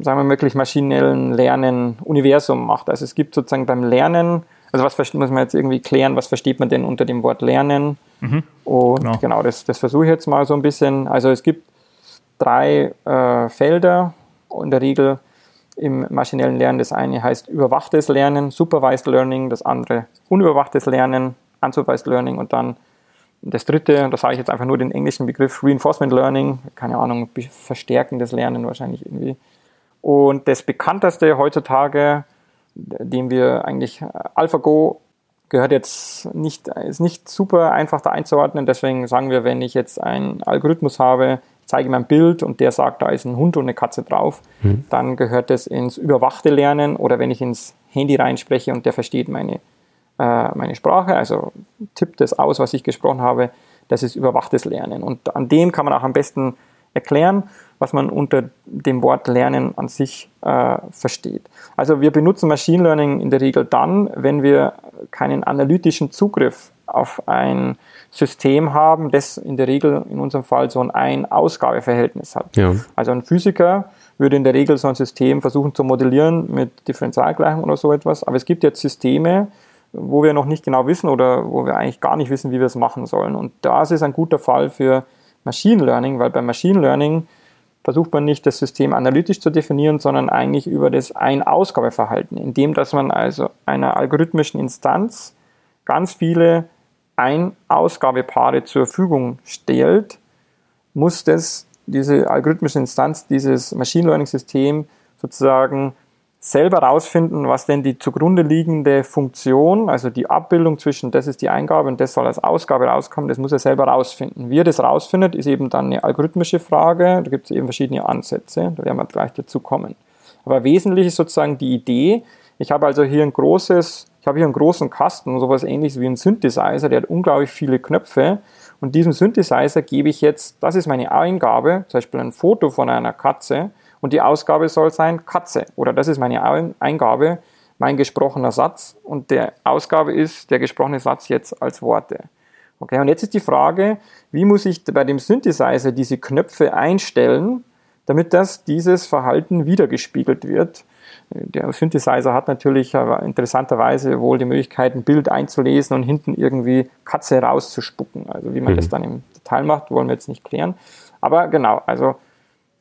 sagen wir möglich maschinellen Lernen Universum macht. Also es gibt sozusagen beim Lernen, also was muss man jetzt irgendwie klären, was versteht man denn unter dem Wort Lernen? Mhm. Und genau, genau das, das versuche ich jetzt mal so ein bisschen. Also es gibt drei äh, Felder in der Regel im maschinellen Lernen. Das eine heißt überwachtes Lernen, Supervised Learning, das andere unüberwachtes Lernen, Unsupervised Learning und dann das dritte, da sage ich jetzt einfach nur den englischen Begriff Reinforcement Learning, keine Ahnung, verstärkendes Lernen wahrscheinlich irgendwie. Und das bekannteste heutzutage, dem wir eigentlich äh, AlphaGo gehört jetzt nicht, ist nicht super einfach da einzuordnen. Deswegen sagen wir, wenn ich jetzt einen Algorithmus habe, zeige ihm ein Bild und der sagt, da ist ein Hund und eine Katze drauf, mhm. dann gehört das ins überwachte Lernen oder wenn ich ins Handy reinspreche und der versteht meine äh, meine Sprache, also tippt das aus, was ich gesprochen habe, das ist überwachtes Lernen. Und an dem kann man auch am besten erklären, was man unter dem Wort Lernen an sich äh, versteht. Also wir benutzen Machine Learning in der Regel dann, wenn wir keinen analytischen Zugriff auf ein System haben, das in der Regel in unserem Fall so ein Ein-Ausgabe-Verhältnis hat. Ja. Also ein Physiker würde in der Regel so ein System versuchen zu modellieren mit Differentialgleichung oder so etwas. Aber es gibt jetzt Systeme, wo wir noch nicht genau wissen oder wo wir eigentlich gar nicht wissen, wie wir es machen sollen. Und das ist ein guter Fall für Machine Learning, weil beim Machine Learning versucht man nicht, das System analytisch zu definieren, sondern eigentlich über das Ein-Ausgabeverhalten, indem dass man also einer algorithmischen Instanz ganz viele Ein-Ausgabepaare zur Verfügung stellt, muss das, diese algorithmische Instanz, dieses Machine Learning System sozusagen selber rausfinden, was denn die zugrunde liegende Funktion, also die Abbildung zwischen das ist die Eingabe und das soll als Ausgabe rauskommen, das muss er selber rausfinden. Wie er das rausfindet, ist eben dann eine algorithmische Frage. Da gibt es eben verschiedene Ansätze, da werden wir gleich dazu kommen. Aber wesentlich ist sozusagen die Idee, ich habe also hier ein großes, ich habe hier einen großen Kasten, sowas ähnliches wie ein Synthesizer, der hat unglaublich viele Knöpfe und diesem Synthesizer gebe ich jetzt, das ist meine Eingabe, zum Beispiel ein Foto von einer Katze und die Ausgabe soll sein Katze. Oder das ist meine Eingabe, mein gesprochener Satz. Und der Ausgabe ist der gesprochene Satz jetzt als Worte. Okay, und jetzt ist die Frage, wie muss ich bei dem Synthesizer diese Knöpfe einstellen, damit das dieses Verhalten wiedergespiegelt wird. Der Synthesizer hat natürlich interessanterweise wohl die Möglichkeit, ein Bild einzulesen und hinten irgendwie Katze rauszuspucken. Also wie man mhm. das dann im Detail macht, wollen wir jetzt nicht klären. Aber genau, also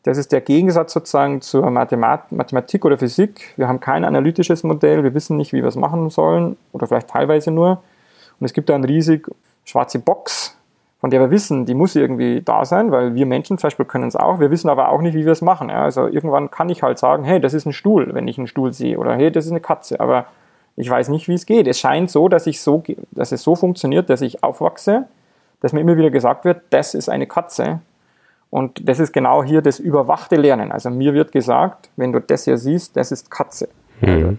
das ist der Gegensatz sozusagen zur Mathematik oder Physik. Wir haben kein analytisches Modell, wir wissen nicht, wie wir es machen sollen oder vielleicht teilweise nur. Und es gibt da eine riesig schwarze Box, von der wir wissen, die muss irgendwie da sein, weil wir Menschen zum Beispiel können es auch. Wir wissen aber auch nicht, wie wir es machen. Ja? Also irgendwann kann ich halt sagen, hey, das ist ein Stuhl, wenn ich einen Stuhl sehe, oder hey, das ist eine Katze. Aber ich weiß nicht, wie es geht. Es scheint so, dass ich so, dass es so funktioniert, dass ich aufwachse, dass mir immer wieder gesagt wird, das ist eine Katze und das ist genau hier das überwachte Lernen. Also mir wird gesagt, wenn du das hier siehst, das ist Katze. Mhm.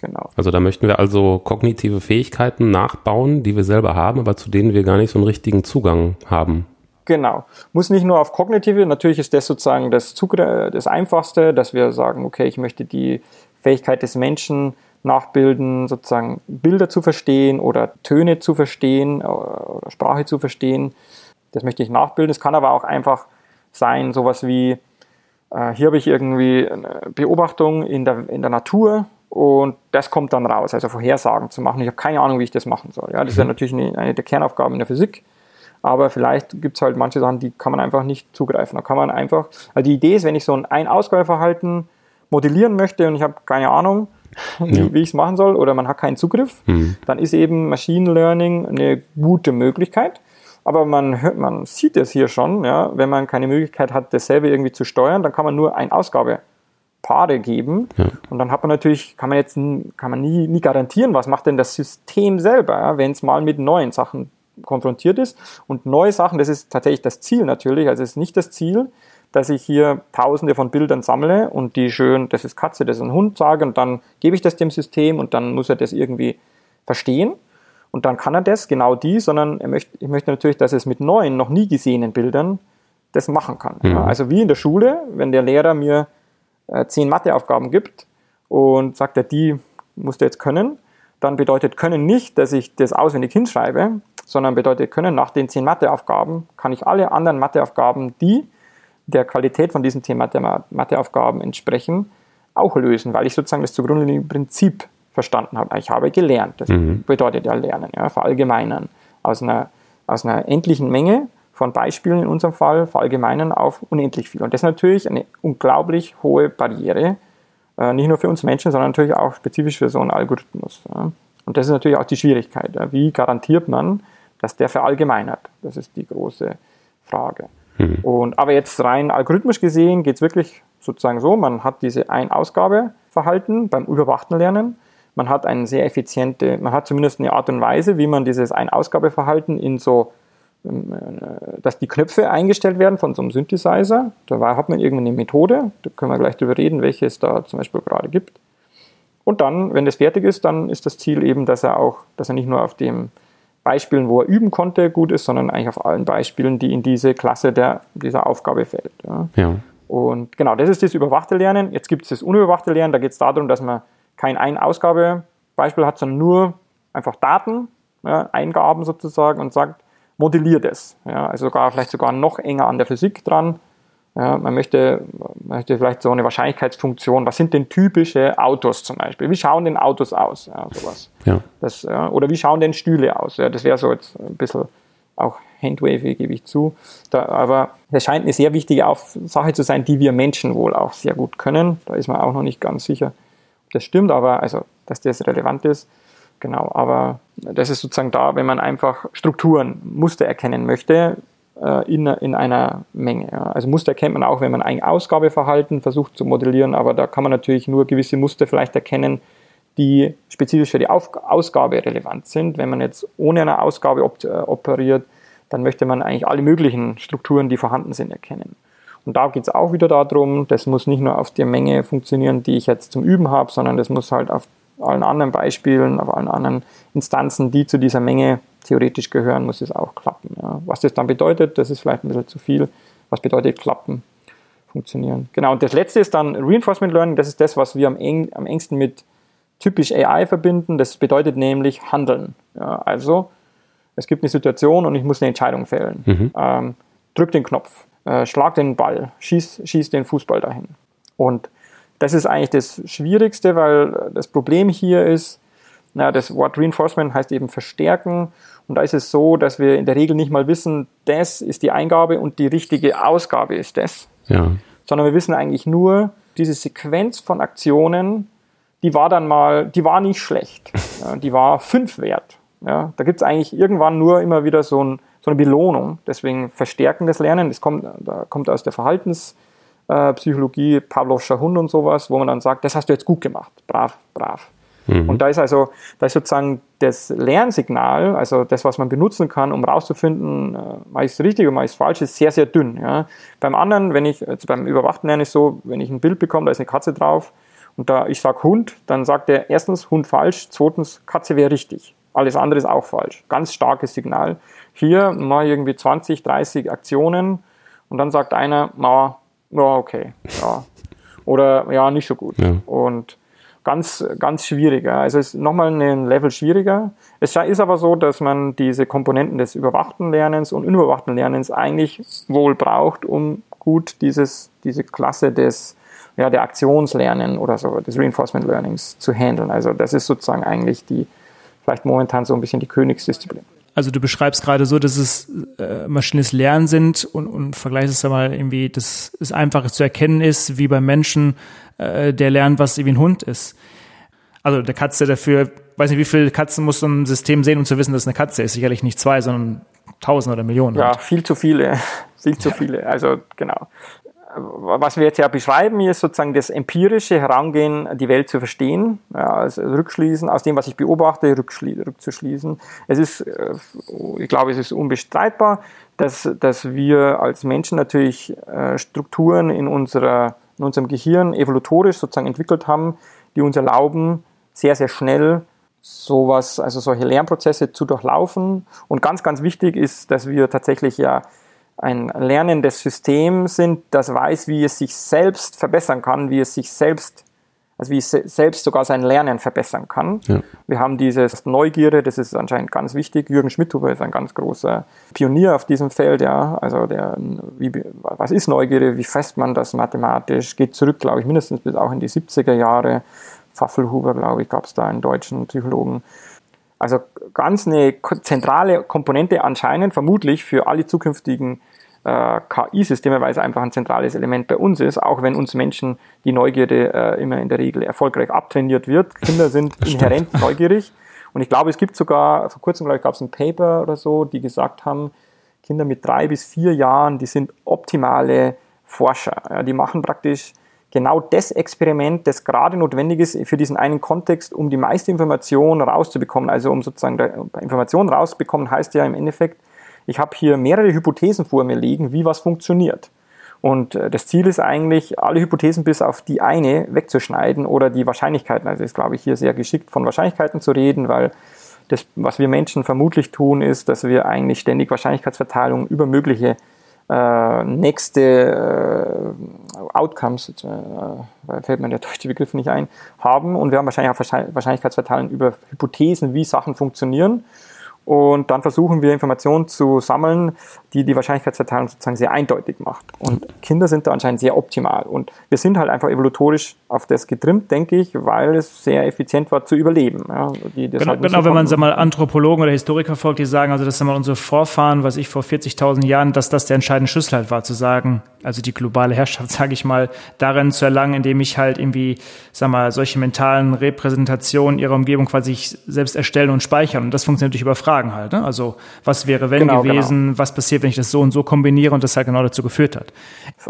Genau. Also da möchten wir also kognitive Fähigkeiten nachbauen, die wir selber haben, aber zu denen wir gar nicht so einen richtigen Zugang haben. Genau. Muss nicht nur auf kognitive, natürlich ist das sozusagen das, das Einfachste, dass wir sagen, okay, ich möchte die Fähigkeit des Menschen nachbilden, sozusagen Bilder zu verstehen oder Töne zu verstehen oder Sprache zu verstehen. Das möchte ich nachbilden. Es kann aber auch einfach sein, sowas wie, äh, hier habe ich irgendwie eine Beobachtung in der, in der Natur und das kommt dann raus, also Vorhersagen zu machen. Ich habe keine Ahnung, wie ich das machen soll. Ja, das ist ja mhm. natürlich eine, eine der Kernaufgaben in der Physik, aber vielleicht gibt es halt manche Sachen, die kann man einfach nicht zugreifen. Da kann man einfach, also die Idee ist, wenn ich so ein Ein-Ausgabeverhalten modellieren möchte und ich habe keine Ahnung, ja. wie ich es machen soll oder man hat keinen Zugriff, mhm. dann ist eben Machine Learning eine gute Möglichkeit. Aber man, hört, man sieht es hier schon, ja, wenn man keine Möglichkeit hat, dasselbe irgendwie zu steuern, dann kann man nur ein Ausgabepaare geben. Ja. Und dann hat man natürlich, kann man jetzt kann man nie, nie garantieren, was macht denn das System selber, ja, wenn es mal mit neuen Sachen konfrontiert ist. Und neue Sachen, das ist tatsächlich das Ziel natürlich. Also es ist nicht das Ziel, dass ich hier tausende von Bildern sammle und die schön, das ist Katze, das ist ein Hund sage und dann gebe ich das dem System und dann muss er das irgendwie verstehen, und dann kann er das, genau die, sondern er möchte, ich möchte natürlich, dass es mit neuen, noch nie gesehenen Bildern das machen kann. Mhm. Also wie in der Schule, wenn der Lehrer mir äh, zehn Matheaufgaben gibt und sagt, er, die musst du jetzt können, dann bedeutet können nicht, dass ich das auswendig hinschreibe, sondern bedeutet können, nach den zehn Matheaufgaben kann ich alle anderen Matheaufgaben, die der Qualität von diesen zehn Matheaufgaben entsprechen, auch lösen, weil ich sozusagen das zugrunde liegende Prinzip verstanden habe. Ich habe gelernt. Das mhm. bedeutet ja lernen, ja, verallgemeinern. Aus einer, aus einer endlichen Menge von Beispielen in unserem Fall verallgemeinern auf unendlich viel. Und das ist natürlich eine unglaublich hohe Barriere, äh, nicht nur für uns Menschen, sondern natürlich auch spezifisch für so einen Algorithmus. Ja. Und das ist natürlich auch die Schwierigkeit. Ja. Wie garantiert man, dass der verallgemeinert? Das ist die große Frage. Mhm. Und, aber jetzt rein algorithmisch gesehen geht es wirklich sozusagen so, man hat diese Ein-Ausgabe-Verhalten beim überwachten Lernen man hat eine sehr effiziente, man hat zumindest eine Art und Weise, wie man dieses Ein-Ausgabeverhalten in so, ähm, äh, dass die Knöpfe eingestellt werden von so einem Synthesizer. Da hat man irgendeine Methode, da können wir gleich drüber reden, welche es da zum Beispiel gerade gibt. Und dann, wenn das fertig ist, dann ist das Ziel eben, dass er auch, dass er nicht nur auf dem Beispielen, wo er üben konnte, gut ist, sondern eigentlich auf allen Beispielen, die in diese Klasse der, dieser Aufgabe fällt. Ja. Ja. Und genau, das ist das überwachte Lernen. Jetzt gibt es das unüberwachte Lernen, da geht es darum, dass man kein Ein-Ausgabebeispiel hat, sondern nur einfach Daten, ja, Eingaben sozusagen und sagt, modelliert es. Ja, also sogar, vielleicht sogar noch enger an der Physik dran. Ja, man möchte, möchte vielleicht so eine Wahrscheinlichkeitsfunktion, was sind denn typische Autos zum Beispiel? Wie schauen denn Autos aus? Ja, sowas. Ja. Das, oder wie schauen denn Stühle aus? Ja, das wäre so jetzt ein bisschen auch handwavy, gebe ich zu. Da, aber das scheint eine sehr wichtige Sache zu sein, die wir Menschen wohl auch sehr gut können. Da ist man auch noch nicht ganz sicher, das stimmt, aber also, dass das relevant ist. Genau, aber das ist sozusagen da, wenn man einfach Strukturen, Muster erkennen möchte äh, in, in einer Menge. Ja. Also Muster erkennt man auch, wenn man ein Ausgabeverhalten versucht zu modellieren, aber da kann man natürlich nur gewisse Muster vielleicht erkennen, die spezifisch für die Auf Ausgabe relevant sind. Wenn man jetzt ohne eine Ausgabe op äh, operiert, dann möchte man eigentlich alle möglichen Strukturen, die vorhanden sind, erkennen. Und da geht es auch wieder darum, das muss nicht nur auf der Menge funktionieren, die ich jetzt zum Üben habe, sondern das muss halt auf allen anderen Beispielen, auf allen anderen Instanzen, die zu dieser Menge theoretisch gehören, muss es auch klappen. Ja. Was das dann bedeutet, das ist vielleicht ein bisschen zu viel. Was bedeutet klappen? Funktionieren. Genau, und das letzte ist dann Reinforcement Learning. Das ist das, was wir am, eng, am engsten mit typisch AI verbinden. Das bedeutet nämlich Handeln. Ja, also, es gibt eine Situation und ich muss eine Entscheidung fällen. Mhm. Ähm, drück den Knopf, äh, schlag den Ball, schieß, schieß den Fußball dahin. Und das ist eigentlich das Schwierigste, weil das Problem hier ist, na, das Wort Reinforcement heißt eben verstärken. Und da ist es so, dass wir in der Regel nicht mal wissen, das ist die Eingabe und die richtige Ausgabe ist das. Ja. Sondern wir wissen eigentlich nur, diese Sequenz von Aktionen, die war dann mal, die war nicht schlecht. Ja, die war fünf wert. Ja, da gibt es eigentlich irgendwann nur immer wieder so, ein, so, eine Belohnung. Deswegen verstärken das Lernen. Das kommt, da kommt aus der Verhaltenspsychologie, Pavlovscher Hund und sowas, wo man dann sagt, das hast du jetzt gut gemacht. Brav, brav. Mhm. Und da ist also, da ist sozusagen das Lernsignal, also das, was man benutzen kann, um rauszufinden, äh, mache ich es richtig oder mache ich es falsch, ist sehr, sehr dünn. Ja. Beim anderen, wenn ich, jetzt beim überwachten Lernen ist so, wenn ich ein Bild bekomme, da ist eine Katze drauf und da ich sage Hund, dann sagt er erstens Hund falsch, zweitens Katze wäre richtig. Alles andere ist auch falsch. Ganz starkes Signal. Hier ich irgendwie 20, 30 Aktionen und dann sagt einer, ja, okay, ja. Oder ja, nicht so gut. Ja. Und ganz, ganz schwierig. Also es ist nochmal ein Level schwieriger. Es ist aber so, dass man diese Komponenten des überwachten Lernens und unüberwachten Lernens eigentlich wohl braucht, um gut dieses, diese Klasse des, ja, der Aktionslernen oder so, des Reinforcement Learnings zu handeln. Also das ist sozusagen eigentlich die, vielleicht momentan so ein bisschen die Königsdisziplin. Also du beschreibst gerade so, dass es äh, maschinelles Lernen sind und, und vergleichst es mal irgendwie, dass es einfach zu erkennen ist, wie beim Menschen, äh, der lernt, was irgendwie ein Hund ist. Also der Katze dafür, weiß nicht, wie viele Katzen muss so ein System sehen, um zu wissen, dass es eine Katze ist. Sicherlich nicht zwei, sondern tausend oder Millionen. Ja, viel zu viele. viel zu ja. viele. Also genau was wir jetzt ja beschreiben, ist sozusagen das empirische Herangehen, die Welt zu verstehen, ja, also rückschließen, aus dem, was ich beobachte, rückzuschließen. Es ist, äh, ich glaube, es ist unbestreitbar, dass, dass wir als Menschen natürlich äh, Strukturen in, unserer, in unserem Gehirn evolutorisch sozusagen entwickelt haben, die uns erlauben, sehr, sehr schnell sowas, also solche Lernprozesse zu durchlaufen. Und ganz, ganz wichtig ist, dass wir tatsächlich ja ein lernendes System sind, das weiß, wie es sich selbst verbessern kann, wie es sich selbst, also wie es selbst sogar sein Lernen verbessern kann. Ja. Wir haben dieses Neugierde, das ist anscheinend ganz wichtig. Jürgen Schmidhuber ist ein ganz großer Pionier auf diesem Feld, ja. Also der, wie, was ist Neugierde? Wie fest man das mathematisch? Geht zurück, glaube ich, mindestens bis auch in die 70er Jahre. Pfaffelhuber, glaube ich, gab es da einen deutschen Psychologen. Also ganz eine zentrale Komponente anscheinend, vermutlich für alle zukünftigen äh, KI-Systeme, weil es einfach ein zentrales Element bei uns ist, auch wenn uns Menschen die Neugierde äh, immer in der Regel erfolgreich abtrainiert wird. Kinder sind inhärent neugierig. Und ich glaube, es gibt sogar, vor kurzem, glaube ich, gab es ein Paper oder so, die gesagt haben, Kinder mit drei bis vier Jahren, die sind optimale Forscher. Ja, die machen praktisch genau das Experiment, das gerade notwendig ist für diesen einen Kontext, um die meiste Information rauszubekommen. Also um sozusagen Information rauszubekommen, heißt ja im Endeffekt, ich habe hier mehrere Hypothesen vor mir liegen, wie was funktioniert. Und äh, das Ziel ist eigentlich, alle Hypothesen bis auf die eine wegzuschneiden oder die Wahrscheinlichkeiten. Also ist, glaube ich, hier sehr geschickt von Wahrscheinlichkeiten zu reden, weil das, was wir Menschen vermutlich tun, ist, dass wir eigentlich ständig Wahrscheinlichkeitsverteilungen über mögliche nächste äh, Outcomes, jetzt, äh, fällt mir der deutsche Begriff nicht ein, haben. Und wir haben wahrscheinlich auch Wahrscheinlichkeitsverteilung über Hypothesen, wie Sachen funktionieren und dann versuchen wir Informationen zu sammeln, die die Wahrscheinlichkeitsverteilung sozusagen sehr eindeutig macht. Und Kinder sind da anscheinend sehr optimal. Und wir sind halt einfach evolutorisch auf das getrimmt, denke ich, weil es sehr effizient war zu überleben. Ja, die, genau, halt genau wenn man sag mal Anthropologen oder Historiker folgt, die sagen, also das sind mal unsere Vorfahren, was ich vor 40.000 Jahren, dass das der entscheidende Schlüssel halt war, zu sagen, also die globale Herrschaft, sage ich mal, darin zu erlangen, indem ich halt irgendwie, sag mal, solche mentalen Repräsentationen ihrer Umgebung quasi selbst erstellen und speichern. Und das funktioniert natürlich über Fragen halt. Ne? Also was wäre wenn genau, genau. gewesen, genau. was passiert, wenn ich das so und so kombiniere und das halt genau dazu geführt hat.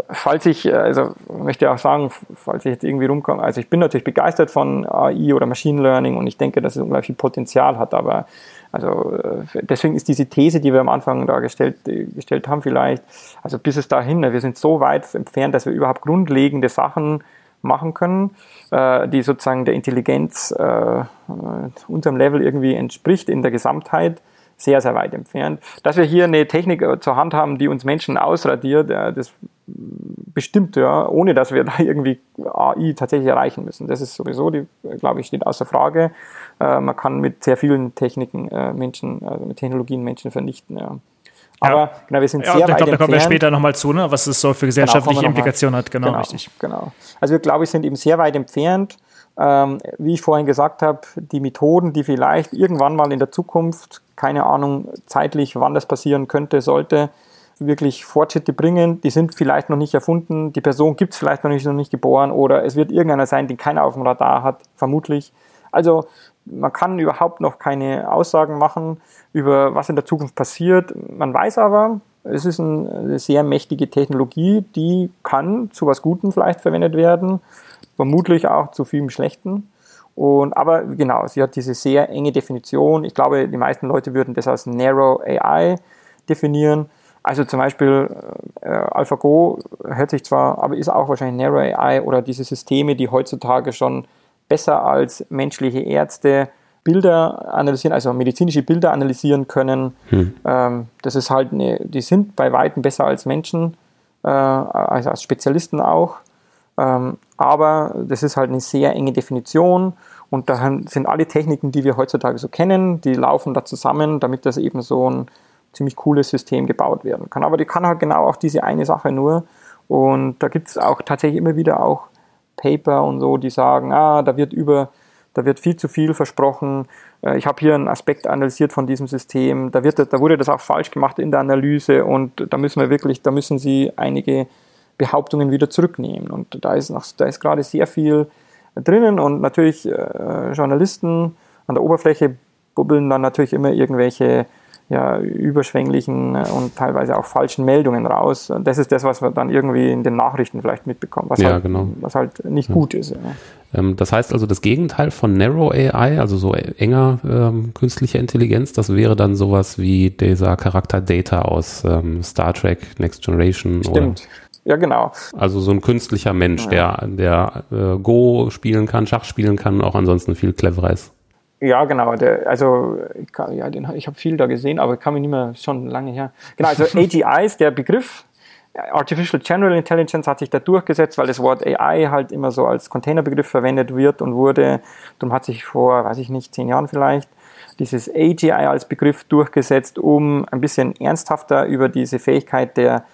Falls ich, also möchte auch sagen, falls ich jetzt irgendwie rumkomme, also ich bin natürlich begeistert von AI oder Machine Learning und ich denke, dass es unglaublich viel Potenzial hat, aber also äh, deswegen ist diese These, die wir am Anfang da gestellt, gestellt haben, vielleicht, also bis es dahin, wir sind so weit entfernt, dass wir überhaupt grundlegende Sachen machen können, äh, die sozusagen der Intelligenz äh, unserem Level irgendwie entspricht in der Gesamtheit sehr, sehr weit entfernt. Dass wir hier eine Technik äh, zur Hand haben, die uns Menschen ausradiert, äh, das bestimmt, ja, ohne dass wir da irgendwie AI tatsächlich erreichen müssen. Das ist sowieso, die, glaube ich, steht außer Frage. Äh, man kann mit sehr vielen Techniken Menschen, also mit Technologien Menschen vernichten. Ja. Aber ja. genau, wir sind ja, sehr ich glaube, da kommen wir später nochmal zu, ne, was es so für genau, gesellschaftliche genau, Implikationen hat. Genau, genau, richtig. Genau. Also wir glaube ich sind eben sehr weit entfernt ähm, wie ich vorhin gesagt habe, die Methoden, die vielleicht irgendwann mal in der Zukunft, keine Ahnung zeitlich, wann das passieren könnte, sollte, wirklich Fortschritte bringen, die sind vielleicht noch nicht erfunden, die Person gibt es vielleicht noch nicht, noch nicht geboren oder es wird irgendeiner sein, den keiner auf dem Radar hat, vermutlich. Also man kann überhaupt noch keine Aussagen machen über was in der Zukunft passiert. Man weiß aber, es ist eine sehr mächtige Technologie, die kann zu was Gutem vielleicht verwendet werden vermutlich auch zu vielem Schlechten. Und, aber genau, sie hat diese sehr enge Definition. Ich glaube, die meisten Leute würden das als Narrow AI definieren. Also zum Beispiel äh, AlphaGo hört sich zwar, aber ist auch wahrscheinlich Narrow AI oder diese Systeme, die heutzutage schon besser als menschliche Ärzte Bilder analysieren, also medizinische Bilder analysieren können. Hm. Ähm, das ist halt eine, die sind bei weitem besser als Menschen, äh, also als Spezialisten auch. Ähm, aber das ist halt eine sehr enge Definition und da sind alle Techniken, die wir heutzutage so kennen, die laufen da zusammen, damit das eben so ein ziemlich cooles System gebaut werden kann. Aber die kann halt genau auch diese eine Sache nur. Und da gibt es auch tatsächlich immer wieder auch Paper und so, die sagen, ah, da wird über, da wird viel zu viel versprochen. Äh, ich habe hier einen Aspekt analysiert von diesem System. Da wird, da wurde das auch falsch gemacht in der Analyse und da müssen wir wirklich, da müssen Sie einige Behauptungen wieder zurücknehmen. Und da ist, noch, da ist gerade sehr viel drinnen und natürlich äh, Journalisten an der Oberfläche bubbeln dann natürlich immer irgendwelche ja, überschwänglichen und teilweise auch falschen Meldungen raus. Und das ist das, was wir dann irgendwie in den Nachrichten vielleicht mitbekommen, was, ja, halt, genau. was halt nicht ja. gut ist. Ja. Ähm, das heißt also, das Gegenteil von Narrow AI, also so enger ähm, künstliche Intelligenz, das wäre dann sowas wie dieser Charakter Data aus ähm, Star Trek Next Generation. Stimmt. Oder? Ja, genau. Also so ein künstlicher Mensch, der, der äh, Go spielen kann, Schach spielen kann, auch ansonsten viel cleverer ist. Ja, genau. Der, also ich, kann, ja, den, ich habe viel da gesehen, aber ich kann mich nicht mehr schon lange her. Genau, also AGI ist der Begriff. Artificial General Intelligence hat sich da durchgesetzt, weil das Wort AI halt immer so als Containerbegriff verwendet wird und wurde. Darum hat sich vor, weiß ich nicht, zehn Jahren vielleicht dieses AGI als Begriff durchgesetzt, um ein bisschen ernsthafter über diese Fähigkeit der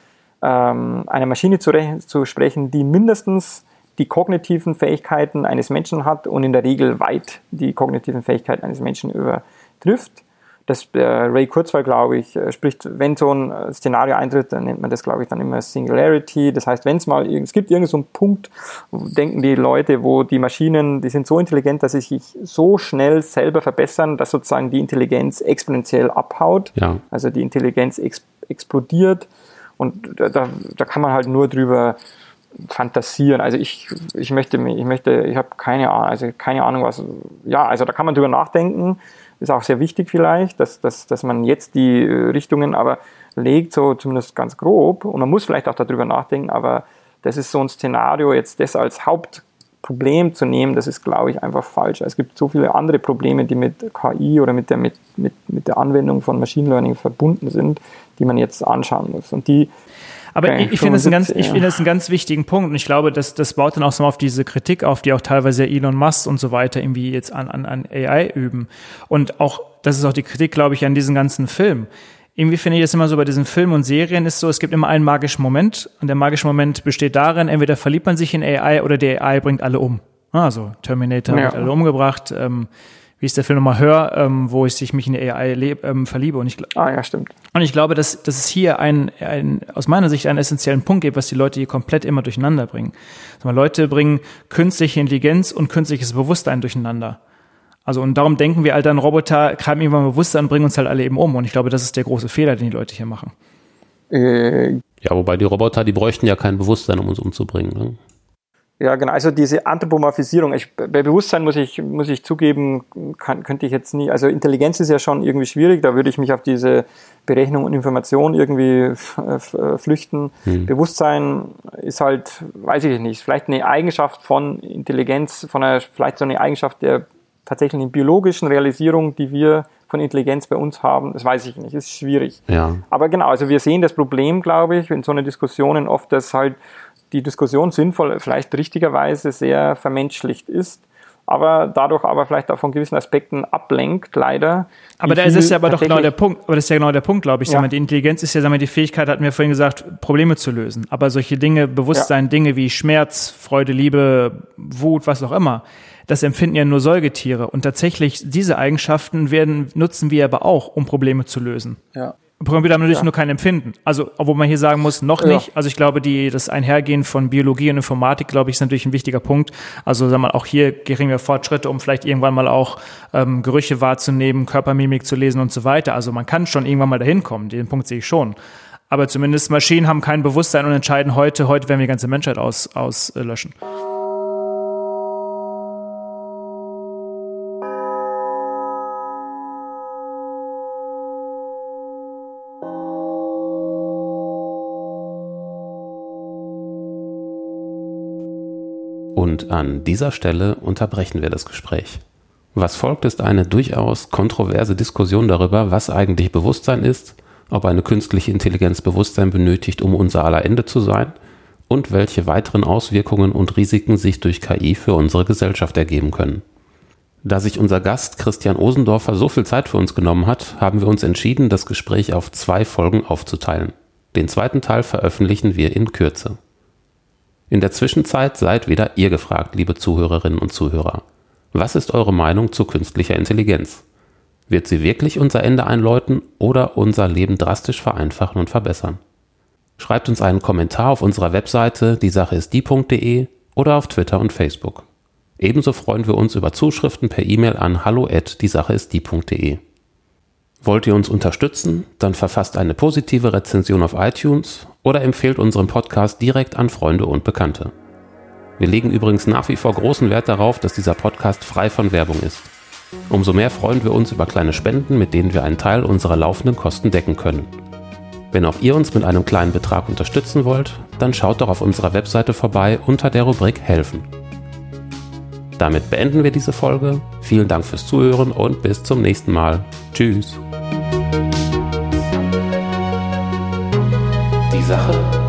ähm, einer Maschine zu, zu sprechen, die mindestens die kognitiven Fähigkeiten eines Menschen hat und in der Regel weit die kognitiven Fähigkeiten eines Menschen übertrifft. Das äh, Ray Kurzweil, glaube ich, äh, spricht, wenn so ein äh, Szenario eintritt, dann nennt man das, glaube ich, dann immer Singularity. Das heißt, wenn es mal, es gibt irgendeinen so Punkt, denken die Leute, wo die Maschinen, die sind so intelligent, dass sie sich so schnell selber verbessern, dass sozusagen die Intelligenz exponentiell abhaut. Ja. Also die Intelligenz ex explodiert und da, da kann man halt nur drüber fantasieren. Also ich, ich möchte, ich möchte, ich habe keine Ahnung, also keine Ahnung, was, ja, also da kann man drüber nachdenken. Ist auch sehr wichtig vielleicht, dass, dass, dass man jetzt die Richtungen aber legt, so zumindest ganz grob. Und man muss vielleicht auch darüber nachdenken, aber das ist so ein Szenario, jetzt das als Haupt Problem zu nehmen, das ist, glaube ich, einfach falsch. Es gibt so viele andere Probleme, die mit KI oder mit der, mit, mit, mit der Anwendung von Machine Learning verbunden sind, die man jetzt anschauen muss. Und die aber ich, ich finde das, ganz, ich finde das einen ganz wichtigen Punkt und ich glaube, dass das baut dann auch so auf diese Kritik auf, die auch teilweise Elon Musk und so weiter irgendwie jetzt an, an, an AI üben. Und auch, das ist auch die Kritik, glaube ich, an diesen ganzen Film irgendwie finde ich es immer so bei diesen Filmen und Serien ist so, es gibt immer einen magischen Moment und der magische Moment besteht darin, entweder verliebt man sich in AI oder die AI bringt alle um. Also Terminator ja. wird alle umgebracht. Ähm, wie ist der Film nochmal Hör, ähm, wo ich sich mich in die AI leb, ähm, verliebe. Und ich, ah, ja, stimmt. Und ich glaube, dass, dass es hier ein, ein, aus meiner Sicht einen essentiellen Punkt gibt, was die Leute hier komplett immer durcheinander bringen. Also Leute bringen künstliche Intelligenz und künstliches Bewusstsein durcheinander. Also und darum denken wir, Alter, ein Roboter kann irgendwann Bewusstsein und bringen uns halt alle eben um. Und ich glaube, das ist der große Fehler, den die Leute hier machen. Äh, ja, wobei die Roboter, die bräuchten ja kein Bewusstsein, um uns umzubringen. Ne? Ja, genau. Also diese Anthropomorphisierung. Ich, bei Bewusstsein muss ich, muss ich zugeben, kann, könnte ich jetzt nie. Also Intelligenz ist ja schon irgendwie schwierig. Da würde ich mich auf diese Berechnung und Information irgendwie flüchten. Hm. Bewusstsein ist halt, weiß ich nicht, vielleicht eine Eigenschaft von Intelligenz, von einer, vielleicht so eine Eigenschaft der tatsächlichen biologischen Realisierung, die wir von Intelligenz bei uns haben, das weiß ich nicht, ist schwierig. Ja. Aber genau, also wir sehen das Problem, glaube ich, in so einer Diskussion oft, dass halt die Diskussion sinnvoll, vielleicht richtigerweise sehr vermenschlicht ist aber dadurch aber vielleicht auch von gewissen Aspekten ablenkt, leider. Aber da ist es ja aber doch genau der Punkt, aber das ist ja genau der Punkt, glaube ich. Ja. Mal, die Intelligenz ist ja sagen wir, die Fähigkeit, hatten wir vorhin gesagt, Probleme zu lösen. Aber solche Dinge, Bewusstsein, ja. Dinge wie Schmerz, Freude, Liebe, Wut, was auch immer, das empfinden ja nur Säugetiere. Und tatsächlich, diese Eigenschaften werden, nutzen wir aber auch, um Probleme zu lösen. Ja. Programmiert haben natürlich ja. nur kein Empfinden. Also, obwohl man hier sagen muss, noch nicht. Ja. Also ich glaube, die, das Einhergehen von Biologie und Informatik, glaube ich, ist natürlich ein wichtiger Punkt. Also sagen wir mal, auch hier geringe Fortschritte, um vielleicht irgendwann mal auch ähm, Gerüche wahrzunehmen, Körpermimik zu lesen und so weiter. Also man kann schon irgendwann mal dahin kommen. Den Punkt sehe ich schon. Aber zumindest Maschinen haben kein Bewusstsein und entscheiden heute, heute werden wir die ganze Menschheit auslöschen. Aus, äh, An dieser Stelle unterbrechen wir das Gespräch. Was folgt, ist eine durchaus kontroverse Diskussion darüber, was eigentlich Bewusstsein ist, ob eine künstliche Intelligenz Bewusstsein benötigt, um unser aller Ende zu sein und welche weiteren Auswirkungen und Risiken sich durch KI für unsere Gesellschaft ergeben können. Da sich unser Gast Christian Osendorfer so viel Zeit für uns genommen hat, haben wir uns entschieden, das Gespräch auf zwei Folgen aufzuteilen. Den zweiten Teil veröffentlichen wir in Kürze. In der Zwischenzeit seid wieder ihr gefragt, liebe Zuhörerinnen und Zuhörer. Was ist eure Meinung zu künstlicher Intelligenz? Wird sie wirklich unser Ende einläuten oder unser Leben drastisch vereinfachen und verbessern? Schreibt uns einen Kommentar auf unserer Webseite die Sache ist die.de oder auf Twitter und Facebook. Ebenso freuen wir uns über Zuschriften per E-Mail an hallo die Sache ist die.de. Wollt ihr uns unterstützen? Dann verfasst eine positive Rezension auf iTunes oder empfehlt unseren Podcast direkt an Freunde und Bekannte. Wir legen übrigens nach wie vor großen Wert darauf, dass dieser Podcast frei von Werbung ist. Umso mehr freuen wir uns über kleine Spenden, mit denen wir einen Teil unserer laufenden Kosten decken können. Wenn auch ihr uns mit einem kleinen Betrag unterstützen wollt, dann schaut doch auf unserer Webseite vorbei unter der Rubrik Helfen. Damit beenden wir diese Folge. Vielen Dank fürs Zuhören und bis zum nächsten Mal. Tschüss. Sache